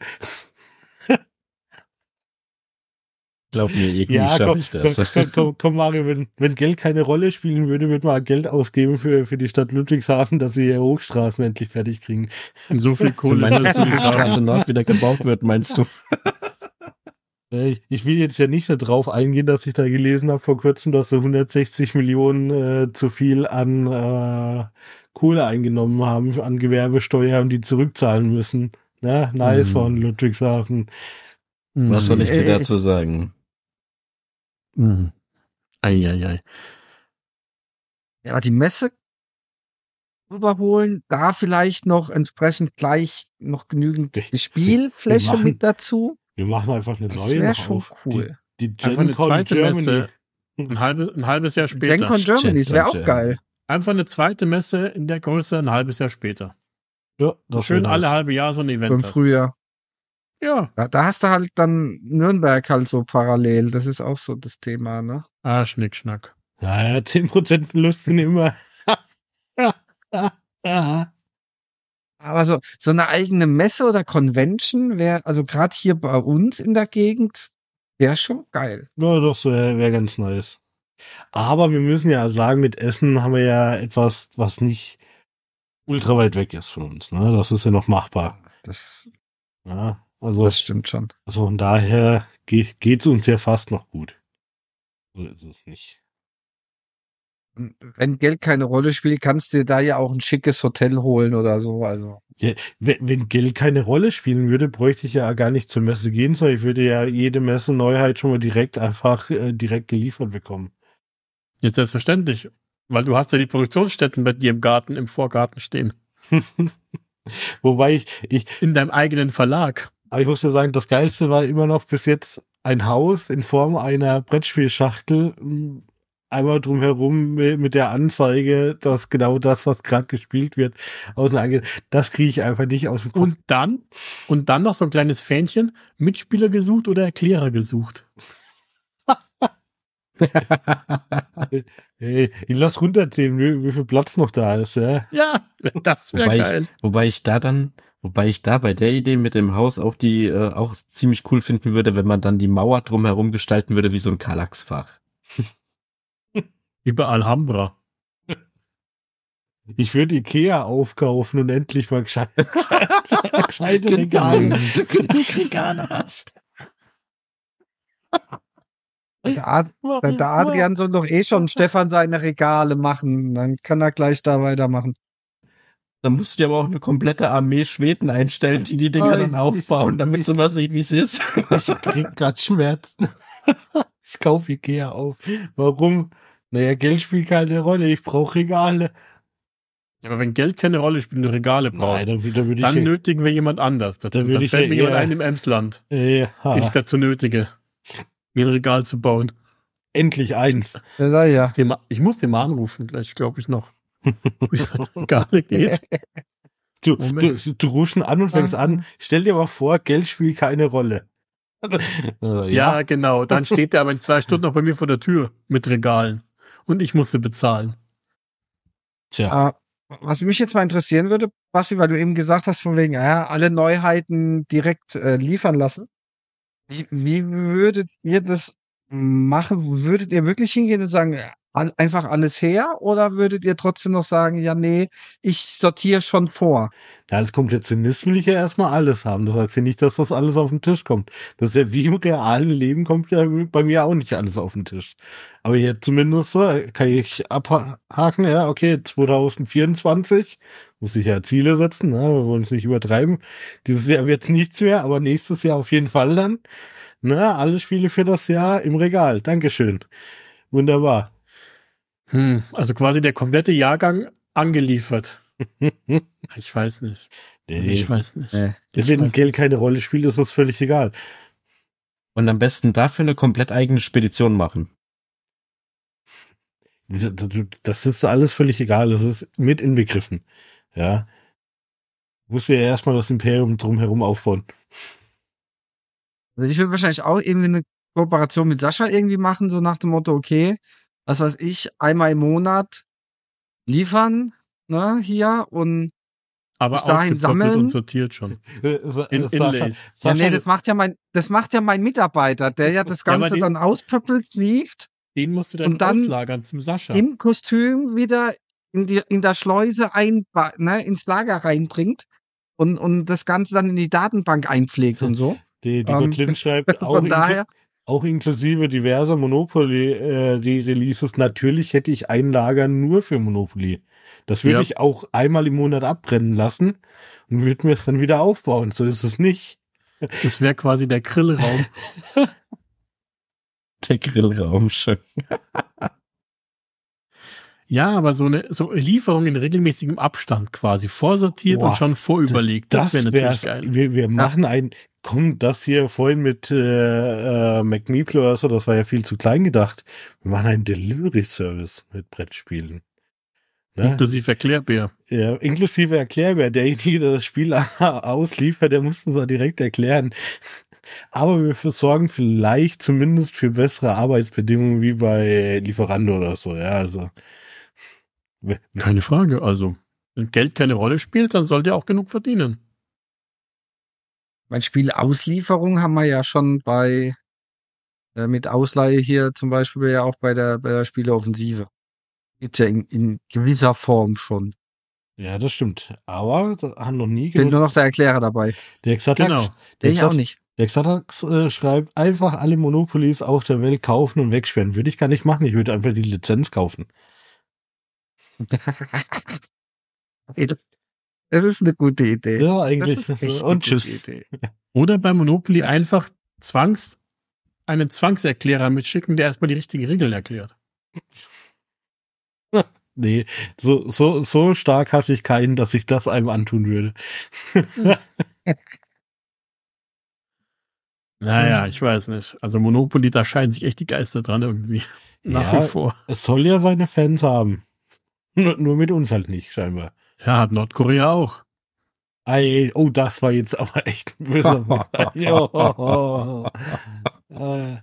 Glaub mir, irgendwie Ja, schaffe ich das. komm, komm, komm, komm Mario, wenn, wenn Geld keine Rolle spielen würde, würde man Geld ausgeben für, für die Stadt Ludwigshafen, dass sie ihre Hochstraßen endlich fertig kriegen. So viel [LAUGHS] Kohle. meinst, dass dass die [LAUGHS] Straße Nord wieder gebaut wird, meinst du? [LAUGHS] Ich will jetzt ja nicht darauf eingehen, dass ich da gelesen habe vor kurzem, dass sie 160 Millionen äh, zu viel an äh, Kohle eingenommen haben, an Gewerbesteuer und die zurückzahlen müssen. Na, nice Mhm. von Ludwigshafen. Was soll ich dir dazu sagen? Mhm. Eieiei. Ja, die Messe überholen, da vielleicht noch entsprechend gleich noch genügend Wir- wir Spielfläche machen- mit dazu. Wir machen einfach eine Das neue wäre noch schon auf. cool. Die, die Einfach eine GenCon zweite Germany. Messe. Ein, halbe, ein halbes Jahr später. GenCon Germany, das wäre auch Gen- geil. Einfach eine zweite Messe in der Größe ein halbes Jahr später. Ja, das Schön alle halbe Jahr so ein Event. Im. Frühjahr. Ja. Da, da hast du halt dann Nürnberg halt so parallel. Das ist auch so das Thema, ne? Ah, Schnickschnack. Ja, ja, 10% Verlust sind immer. [LAUGHS] Aber so, so eine eigene Messe oder Convention wäre, also gerade hier bei uns in der Gegend, wäre schon geil. Ja, doch, so wäre wär ganz nice. Aber wir müssen ja sagen, mit Essen haben wir ja etwas, was nicht ultra weit weg ist von uns. Ne? Das ist ja noch machbar. Das, Ja, also, das stimmt schon. also von daher geht, geht's uns ja fast noch gut. So ist es nicht. Und Wenn Geld keine Rolle spielt, kannst du dir da ja auch ein schickes Hotel holen oder so. Also Wenn, wenn Geld keine Rolle spielen würde, bräuchte ich ja gar nicht zur Messe gehen, sondern ich würde ja jede Messe Neuheit schon mal direkt einfach äh, direkt geliefert bekommen. Jetzt selbstverständlich. Weil du hast ja die Produktionsstätten bei dir im Garten, im Vorgarten stehen. [LAUGHS] Wobei ich, ich, In deinem eigenen Verlag. Aber ich muss ja sagen, das Geilste war immer noch bis jetzt ein Haus in Form einer Brettspielschachtel. m, Einmal drumherum mit mit der Anzeige, dass genau das, was gerade gespielt wird, außen angeht. Das kriege ich einfach nicht aus dem Kopf. Und dann, und dann noch so ein kleines Fähnchen, Mitspieler gesucht oder Erklärer gesucht. [LAUGHS] hey, ich lass runterzählen, wie, wie viel Platz noch da ist. Ja? Ja, das wäre geil. ich, wobei ich da dann, wobei ich da bei der Idee mit dem Haus auch die äh, auch ziemlich cool finden würde, wenn man dann die Mauer drumherum gestalten würde wie so ein Kallaxfach. Wie bei Alhambra. [LAUGHS] Ich würde Ikea aufkaufen und endlich mal gescheit, [LAUGHS] gescheite Regale. du genug Regale hast. Der, Ad der, der Adrian soll doch eh schon Stefan seine Regale machen. Dann kann er gleich da weitermachen. Dann musst du dir aber auch eine komplette Armee Schweden einstellen, die die Dinger Oh, dann aufbauen, damit sie mal sehen, wie es ist. Ich krieg grad Schmerzen. [LAUGHS] ich kaufe Ikea auf. Warum? Naja, Geld spielt keine Rolle. Ich brauche Regale. Ja, aber wenn Geld keine Rolle spielt, du Regale brauchst, Nein, dann, dann würde ich dann nötigen wir jemand anders. Da, Dann dann würde ich fällt ja mir jemand eher- ein im Emsland, ja, den ich dazu nötige, mir ein Regal zu bauen. endlich eins. Das ja. Ich muss den mal, ich muss den mal anrufen, gleich glaube ich noch. An Regale geht. Du, du, Moment. du rufst ihn an und fängst an. Stell dir mal vor, Geld spielt keine Rolle. [LAUGHS] Also, Ja, genau. Dann steht der aber in zwei Stunden noch bei mir vor der Tür mit Regalen. Und ich musste bezahlen. Tja. Äh, was mich jetzt mal interessieren würde, Basti, weil du eben gesagt hast, von wegen, ja, alle Neuheiten direkt äh, liefern lassen. Wie, wie würdet ihr das machen? Würdet ihr wirklich hingehen und sagen, all, einfach alles her? Oder würdet ihr trotzdem noch sagen, ja, nee, ich sortiere schon vor? Ja, als Kompletionist will ich ja erstmal alles haben. Das heißt ja nicht, dass das alles auf den Tisch kommt. Das ist ja wie im realen Leben kommt ja bei mir auch nicht alles auf den Tisch. Aber jetzt zumindest so kann ich abhaken, ja, okay, 2024 muss ich ja Ziele setzen, ne? wir wollen es nicht übertreiben. Dieses Jahr wird nichts mehr, aber nächstes Jahr auf jeden Fall dann. Ne, alle Spiele für das Jahr im Regal. Dankeschön. Wunderbar. Hm, also quasi der komplette Jahrgang angeliefert. [LAUGHS] Ich weiß nicht. Also ich weiß nicht. Nee. Ich Wenn weiß Geld keine Rolle spielt, ist das völlig egal. Und am besten dafür eine komplett eigene Spedition machen. Das ist alles völlig egal. Das ist mit inbegriffen. Ja. Muss ja erstmal das Imperium drumherum aufbauen. Also ich würde wahrscheinlich auch irgendwie eine Kooperation mit Sascha irgendwie machen, so nach dem Motto, okay, was weiß ich, einmal im Monat liefern, ne, hier und Aber bis dahin sammeln. und sortiert schon. [LAUGHS] In Inlays. ja, nee, das macht ja mein, das macht ja mein Mitarbeiter, der ja das Ja, Ganze die- dann auspöppelt, lieft, Den musst du dann, Und dann auslagern zum Sascha. im Kostüm wieder in, die, in der Schleuse ein, ne, ins Lager reinbringt und, und das Ganze dann in die Datenbank einpflegt und so. Die, die Ähm, [LAUGHS] schreibt auch, daher, auch inklusive diverser Monopoly, äh, die Releases. Natürlich hätte ich ein Lager nur für Monopoly. Das würde Ja. ich auch einmal im Monat abbrennen lassen und würde mir es dann wieder aufbauen. So ist es nicht. Das wäre quasi der Grillraum. [LAUGHS] Der Grillraum schon. [LAUGHS] ja, aber so eine so Lieferung in regelmäßigem Abstand quasi vorsortiert Boah, und schon vorüberlegt. Das, wäre natürlich geil. Wir, wir machen ein, komm, das hier vorhin mit äh, äh, McMeeple oder so, das war ja viel zu klein gedacht. Wir machen einen Delivery-Service mit Brettspielen. Ne? Inklusive Erklärbär. Ja, inklusive Erklärbär. Derjenige, der das Spiel [LAUGHS] ausliefert, der muss uns auch direkt erklären. Aber wir sorgen vielleicht zumindest für bessere Arbeitsbedingungen wie bei Lieferando oder so. Ja, also. [LAUGHS] Keine Frage. Also, wenn Geld keine Rolle spielt, dann sollt ihr auch genug verdienen. mein Spiel Auslieferung haben wir ja schon bei, äh, mit Ausleihe hier zum Beispiel ja auch bei der, bei der Spieleoffensive. Gibt's ja in, in gewisser Form schon. Ja, das stimmt. Aber da haben noch nie Bin genug. nur noch der Erklärer dabei. Der Xatax, Genau. der ich auch nicht. Der Xatax äh, schreibt, einfach alle Monopolies auf der Welt kaufen und wegsperren. Würde ich gar nicht machen. Ich würde einfach die Lizenz kaufen. Das ist eine gute Idee. Ja, Das eigentlich. ist echt eine und gute tschüss. Idee. [LAUGHS] Oder bei Monopoly einfach Zwangs, einen Zwangserklärer mitschicken, der erstmal die richtigen Regeln erklärt. [LAUGHS] Nee, so, so, so stark hasse ich keinen, dass ich das einem antun würde. [LAUGHS] Naja, ich weiß nicht. Also Monopoly, da scheiden sich echt die Geister dran irgendwie. Nach Ja. wie vor. Es soll ja seine Fans haben. Nur, nur mit uns halt nicht, scheinbar. Ja, hat Nordkorea auch. Ei, oh, das war jetzt aber echt ein böser [LAUGHS] [LAUGHS] äh,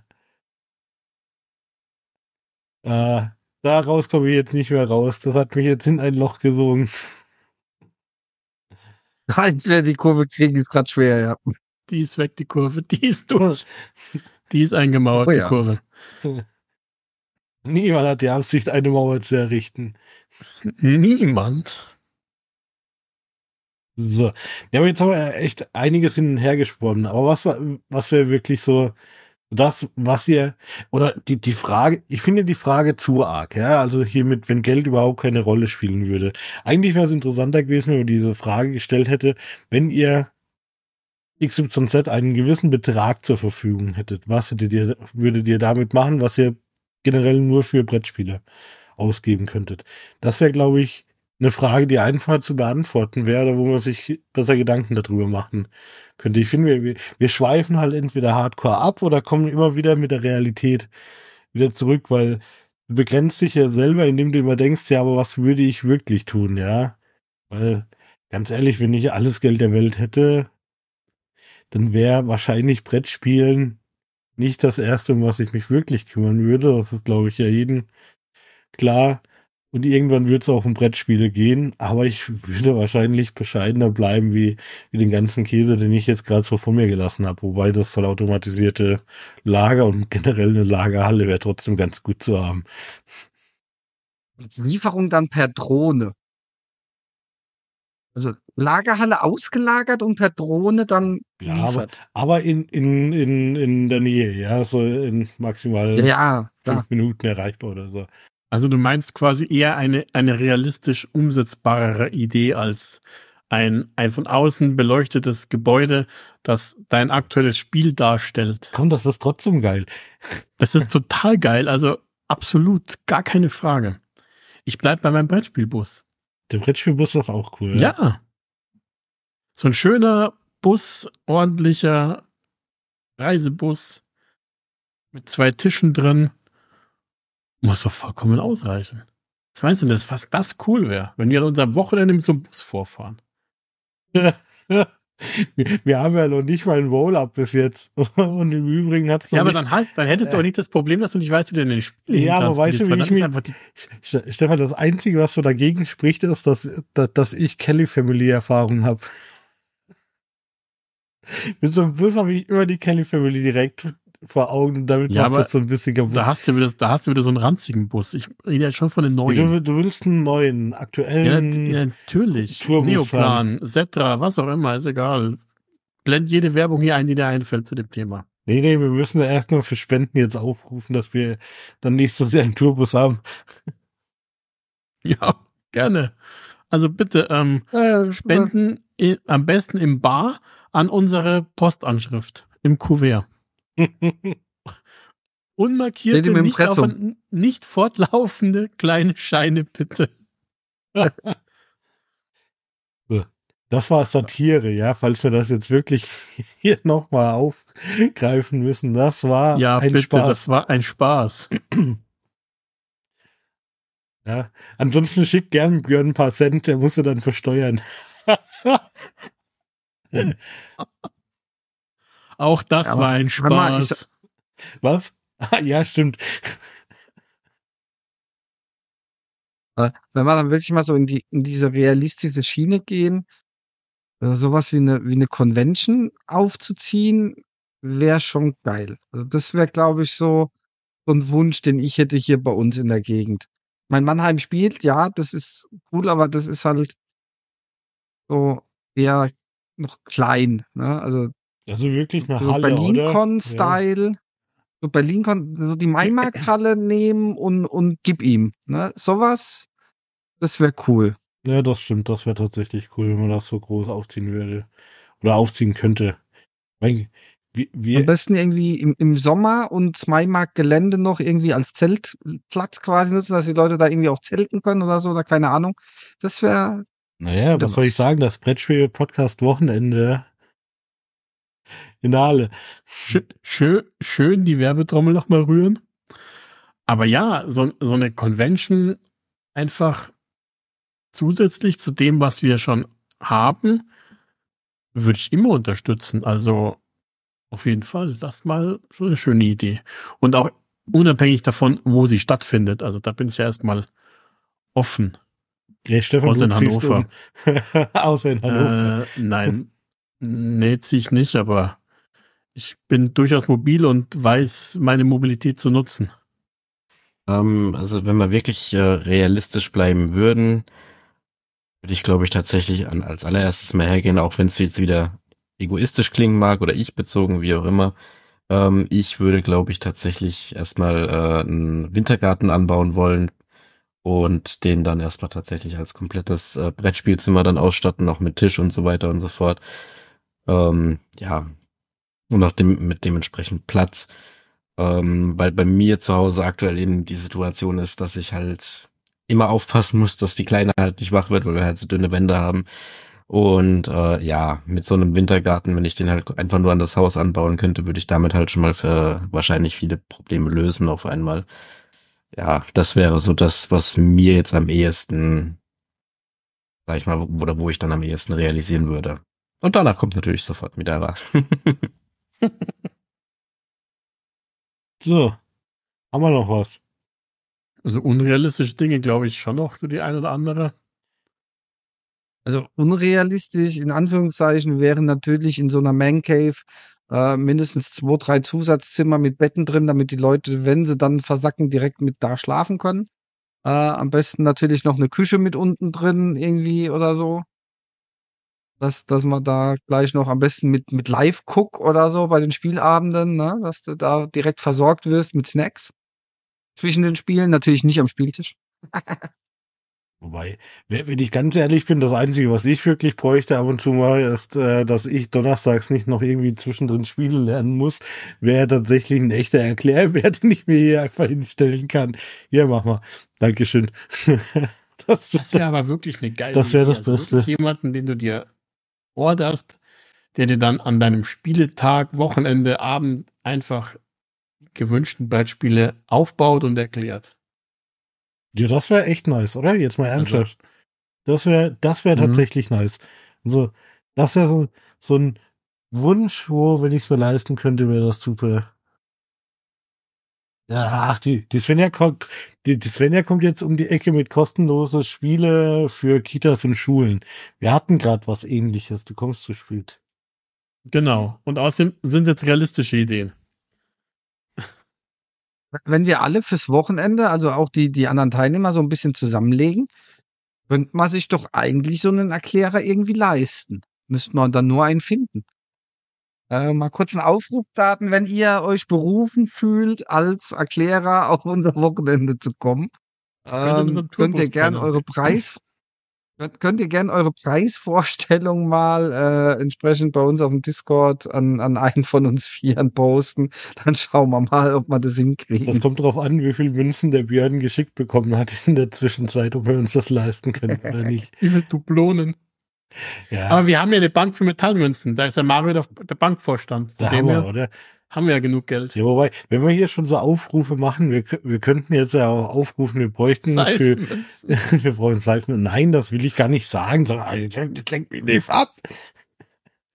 äh, daraus komme ich jetzt nicht mehr raus. Das hat mich jetzt in ein Loch gesogen. Als wir die Kurve kriegen, ist gerade schwer, ja. Die ist weg, die Kurve. Die ist durch. Die ist eingemauert, Oh die ja. Kurve. [LAUGHS] Niemand hat die Absicht, eine Mauer zu errichten. Niemand. So. Ja, aber jetzt haben wir echt einiges hin und her gesponnen. Aber was war, was wäre wirklich so das, was ihr, oder die, die Frage, ich finde die Frage zu arg, ja, also hiermit, wenn Geld überhaupt keine Rolle spielen würde. Eigentlich wäre es interessanter gewesen, wenn man diese Frage gestellt hätte, wenn ihr XYZ einen gewissen Betrag zur Verfügung hättet, was hättet ihr, würdet ihr damit machen, was ihr generell nur für Brettspiele ausgeben könntet? Das wäre, glaube ich, eine Frage, die einfach zu beantworten wäre, wo man sich besser Gedanken darüber machen könnte. Ich finde, wir, wir schweifen halt entweder hardcore ab oder kommen immer wieder mit der Realität wieder zurück, weil du begrenzt dich ja selber, indem du immer denkst, ja, aber was würde ich wirklich tun, ja? Weil, ganz ehrlich, wenn ich alles Geld der Welt hätte, dann wäre wahrscheinlich Brettspielen nicht das erste, um was ich mich wirklich kümmern würde. Das ist, glaube ich, ja jeden klar. Und irgendwann wird es auch um Brettspiele gehen, aber ich würde wahrscheinlich bescheidener bleiben wie, wie den ganzen Käse, den ich jetzt gerade so vor mir gelassen habe. Wobei das vollautomatisierte Lager und generell eine Lagerhalle wäre trotzdem ganz gut zu haben. Lieferung dann per Drohne. Also Lagerhalle ausgelagert und per Drohne dann ja, aber, aber in, in, in, in der Nähe, ja, so in maximal ja, fünf Minuten erreichbar oder so. Also du meinst quasi eher eine, eine realistisch umsetzbarere Idee als ein, ein von außen beleuchtetes Gebäude, das dein aktuelles Spiel darstellt. Komm, das ist trotzdem geil. [LAUGHS] Das ist total geil, also absolut, gar keine Frage. Ich bleib bei meinem Brettspielbus. Der Brettspielbus ist auch cool. Ja. ja. So ein schöner Bus, ordentlicher Reisebus mit zwei Tischen drin. Muss doch vollkommen ausreichen. Was meinst du denn, dass fast das cool wäre, wenn wir an unserem Wochenende mit so einem Bus vorfahren? [LAUGHS] wir, [LAUGHS] wir haben ja noch nicht mal ein Roll-Up bis jetzt. [LAUGHS] Und im Übrigen hat's Ja, aber nicht, dann halt, dann hättest du auch nicht das Problem, dass du nicht weißt, wie du denn den Spiel Ja, aber weißt du, wie ich mich, Stefan, das Einzige, was so dagegen spricht, ist, dass, dass, dass ich Kelly Family Erfahrung habe. [LAUGHS] Mit so einem Bus habe ich immer die Kelly Family direkt vor Augen, damit ja, macht das so ein bisschen kaputt. Da hast du wieder, da hast du wieder so einen ranzigen Bus. Ich rede ja schon von den neuen. Du, du willst einen neuen, aktuellen. Ja, ja natürlich. Tourbus Neoplan, Setra, was auch immer, ist egal. Blend jede Werbung hier ein, die dir einfällt zu dem Thema. Nee, nee, wir müssen da erstmal für Spenden jetzt aufrufen, dass wir dann nächstes Jahr einen Tourbus haben. [LAUGHS] Ja, gerne. Also bitte, ähm, äh, Spenden in, am besten im Bar an unsere Postanschrift im Kuvert. [LAUGHS] Unmarkierte, nicht, auf, nicht fortlaufende kleine Scheine, bitte. [LAUGHS] Das war Satire, ja, falls wir das jetzt wirklich [LAUGHS] hier nochmal aufgreifen müssen. Das war ja, ein bitte, Spaß. Das war ein Spaß. [CLEARS THROAT] Ja, ansonsten schickt gern Björn ein paar Cent, der musste dann versteuern. Auch das ja, war ein Spaß. Was? [LAUGHS] ja, stimmt. Wenn wir dann wirklich mal so in die in diese realistische Schiene gehen, also sowas wie eine wie eine Convention aufzuziehen, wäre schon geil. Also das wäre, glaube ich, so so ein Wunsch, den ich hätte hier bei uns in der Gegend. Mein Mannheim spielt, ja, das ist cool, aber das ist halt so eher noch klein. Ne? Also also wirklich eine so Halle, Berlin-Con-Style. Ja. So Berlin-Con, so die Mainmark-Halle nehmen und, und gib ihm. Ne? Sowas, das wäre cool. Ja, das stimmt. Das wäre tatsächlich cool, wenn man das so groß aufziehen würde. Oder aufziehen könnte. Weil, wie, wie, Am besten irgendwie im, im Sommer und Zweimark-Gelände noch irgendwie als Zeltplatz quasi nutzen, dass die Leute da irgendwie auch zelten können oder so, oder keine Ahnung. Das wäre. Naja, was soll ich sagen? Das Brettspiel-Podcast-Wochenende in Halle. Schön, schön, schön die Werbetrommel nochmal rühren. Aber ja, so, so eine Convention einfach zusätzlich zu dem, was wir schon haben, würde ich immer unterstützen. Also auf jeden Fall, das mal so eine schöne Idee. Und auch unabhängig davon, wo sie stattfindet. Also da bin ich ja erstmal offen. Ja, Stefan, Außer in Hannover. Um. [LAUGHS] Außer in Hannover. Äh, nein, Nee, ziehe ich nicht, aber ich bin durchaus mobil und weiß, meine Mobilität zu nutzen. Ähm, also wenn wir wirklich äh, realistisch bleiben würden, würde ich, glaube ich, tatsächlich an, als allererstes mal hergehen, auch wenn es jetzt wieder egoistisch klingen mag oder ich bezogen, wie auch immer, Ähm, ich würde, glaube ich, tatsächlich erstmal äh, einen Wintergarten anbauen wollen und den dann erstmal tatsächlich als komplettes äh, Brettspielzimmer dann ausstatten, auch mit Tisch und so weiter und so fort. Ähm, ja, und auch dem, mit dementsprechend Platz. Ähm, weil bei mir zu Hause aktuell eben die Situation ist, dass ich halt immer aufpassen muss, dass die Kleine halt nicht wach wird, weil wir halt so dünne Wände haben. Und äh, ja, mit so einem Wintergarten, wenn ich den halt einfach nur an das Haus anbauen könnte, würde ich damit halt schon mal für wahrscheinlich viele Probleme lösen auf einmal. Ja, das wäre so das, was mir jetzt am ehesten, sag ich mal, oder wo ich dann am ehesten realisieren würde. Und danach kommt natürlich sofort Midara. [LAUGHS] [LAUGHS] So, haben wir noch was? Also unrealistische Dinge glaube ich schon noch, für die ein oder andere. Also unrealistisch, in Anführungszeichen, wären natürlich in so einer Man Cave äh, mindestens zwei, drei Zusatzzimmer mit Betten drin, damit die Leute, wenn sie dann versacken, direkt mit da schlafen können. Äh, am besten natürlich noch eine Küche mit unten drin irgendwie oder so. Dass, dass man da gleich noch am besten mit, mit Live-Cook oder so bei den Spielabenden, ne, dass du da direkt versorgt wirst mit Snacks zwischen den Spielen, natürlich nicht am Spieltisch. [LAUGHS] Wobei, wenn ich ganz ehrlich bin, das Einzige, was ich wirklich bräuchte ab und zu mal, ist, äh, dass ich donnerstags nicht noch irgendwie zwischendrin Spiele lernen muss, wäre tatsächlich ein echter Erklärbär, [LAUGHS] den ich mir hier einfach hinstellen kann. Ja, mach mal. Dankeschön. [LAUGHS] das das wäre aber wirklich eine geile Das wäre das also Beste. Jemanden, den du dir orderst, der dir dann an deinem Spieletag, Wochenende, Abend einfach gewünschten Brettspiele aufbaut und erklärt. Ja, das wäre echt nice, oder? Jetzt mal ernsthaft. Also, das wäre, das wäre mhm. tatsächlich nice. Also, das wäre so, so ein Wunsch, wo, wenn ich es mir leisten könnte, wäre das super. Ja, ach, die, die Svenja kommt, die, die Svenja kommt jetzt um die Ecke mit kostenlose Spiele für Kitas und Schulen. Wir hatten gerade was ähnliches. Du kommst zu spät. Genau. Und außerdem sind jetzt realistische Ideen wenn wir alle fürs Wochenende, also auch die, die anderen Teilnehmer so ein bisschen zusammenlegen, könnte man sich doch eigentlich so einen Erklärer irgendwie leisten. Müsste man dann nur einen finden. Äh, mal kurz einen Aufruf starten, wenn ihr euch berufen fühlt, als Erklärer auf unser Wochenende zu kommen. Ähm, könnt ihr gern eure Preis, Könnt ihr gerne eure Preisvorstellung mal äh, entsprechend bei uns auf dem Discord an, an einen von uns Vieren posten? Dann schauen wir mal, ob wir das hinkriegen. Das kommt darauf an, wie viel Münzen der Björn geschickt bekommen hat in der Zwischenzeit, ob wir uns das leisten können [LAUGHS] oder nicht. Wie viel Dublonen. Ja. Aber wir haben ja eine Bank für Metallmünzen. Da ist ja Mario der, der Bankvorstand. Da haben wir, oder? haben wir ja genug Geld. Ja, wobei, wenn wir hier schon so Aufrufe machen, wir, wir könnten jetzt ja auch aufrufen, wir bräuchten für, [LAUGHS] wir brauchen Seifen. Nein, das will ich gar nicht sagen, sondern, das lenkt mich nicht ab.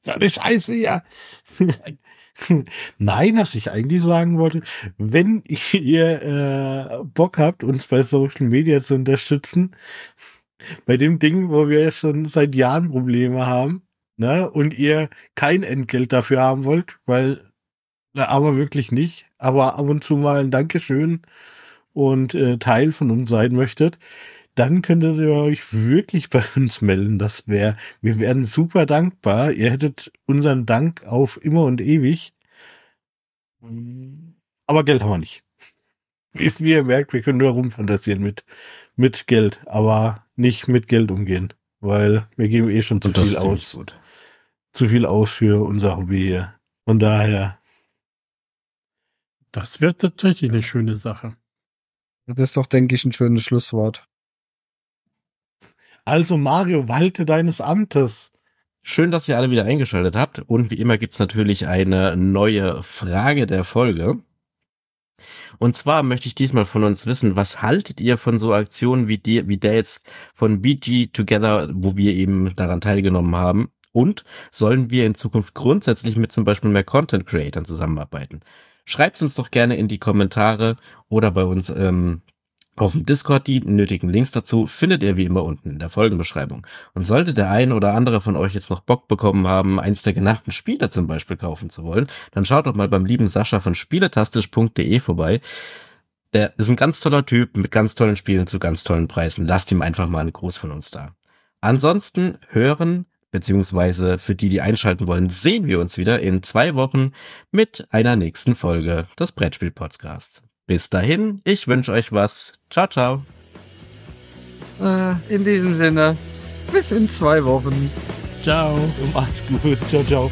Das ist eine Scheiße, ja. [LAUGHS] Nein, was ich eigentlich sagen wollte, wenn ihr äh, Bock habt, uns bei Social Media zu unterstützen, bei dem Ding, wo wir schon seit Jahren Probleme haben, ne, und ihr kein Entgelt dafür haben wollt, weil na, aber wirklich nicht. Aber ab und zu mal ein Dankeschön und äh, Teil von uns sein möchtet, dann könntet ihr euch wirklich bei [LAUGHS] uns melden. Das wäre, wir wären super dankbar. Ihr hättet unseren Dank auf immer und ewig. Aber Geld haben wir nicht. Wie, [LAUGHS] wie ihr merkt, wir können nur rumfantasieren mit, mit Geld, aber nicht mit Geld umgehen. Weil wir geben eh schon zu viel aus. Zu viel aus für unser Hobby hier. Von daher das wird tatsächlich eine schöne Sache. Das ist doch, denke ich, ein schönes Schlusswort. Also Mario, walte deines Amtes. Schön, dass ihr alle wieder eingeschaltet habt. Und wie immer gibt's natürlich eine neue Frage der Folge. Und zwar möchte ich diesmal von uns wissen, was haltet ihr von so Aktionen wie, die, wie der jetzt von BG Together, wo wir eben daran teilgenommen haben? Und sollen wir in Zukunft grundsätzlich mit zum Beispiel mehr Content Creatern zusammenarbeiten? Schreibt uns doch gerne in die Kommentare oder bei uns ähm, auf dem Discord. Die nötigen Links dazu findet ihr wie immer unten in der Folgenbeschreibung. Und sollte der ein oder andere von euch jetzt noch Bock bekommen haben, eins der genannten Spiele zum Beispiel kaufen zu wollen, dann schaut doch mal beim lieben Sascha von spieletastisch.de vorbei. Der ist ein ganz toller Typ mit ganz tollen Spielen zu ganz tollen Preisen. Lasst ihm einfach mal einen Gruß von uns da. Ansonsten hören, beziehungsweise für die, die einschalten wollen, sehen wir uns wieder in zwei Wochen mit einer nächsten Folge des Brettspiel-Podcasts. Bis dahin, ich wünsche euch was. Ciao, ciao. Äh, in diesem Sinne, bis in zwei Wochen. Ciao. Macht's gut. Ciao, ciao.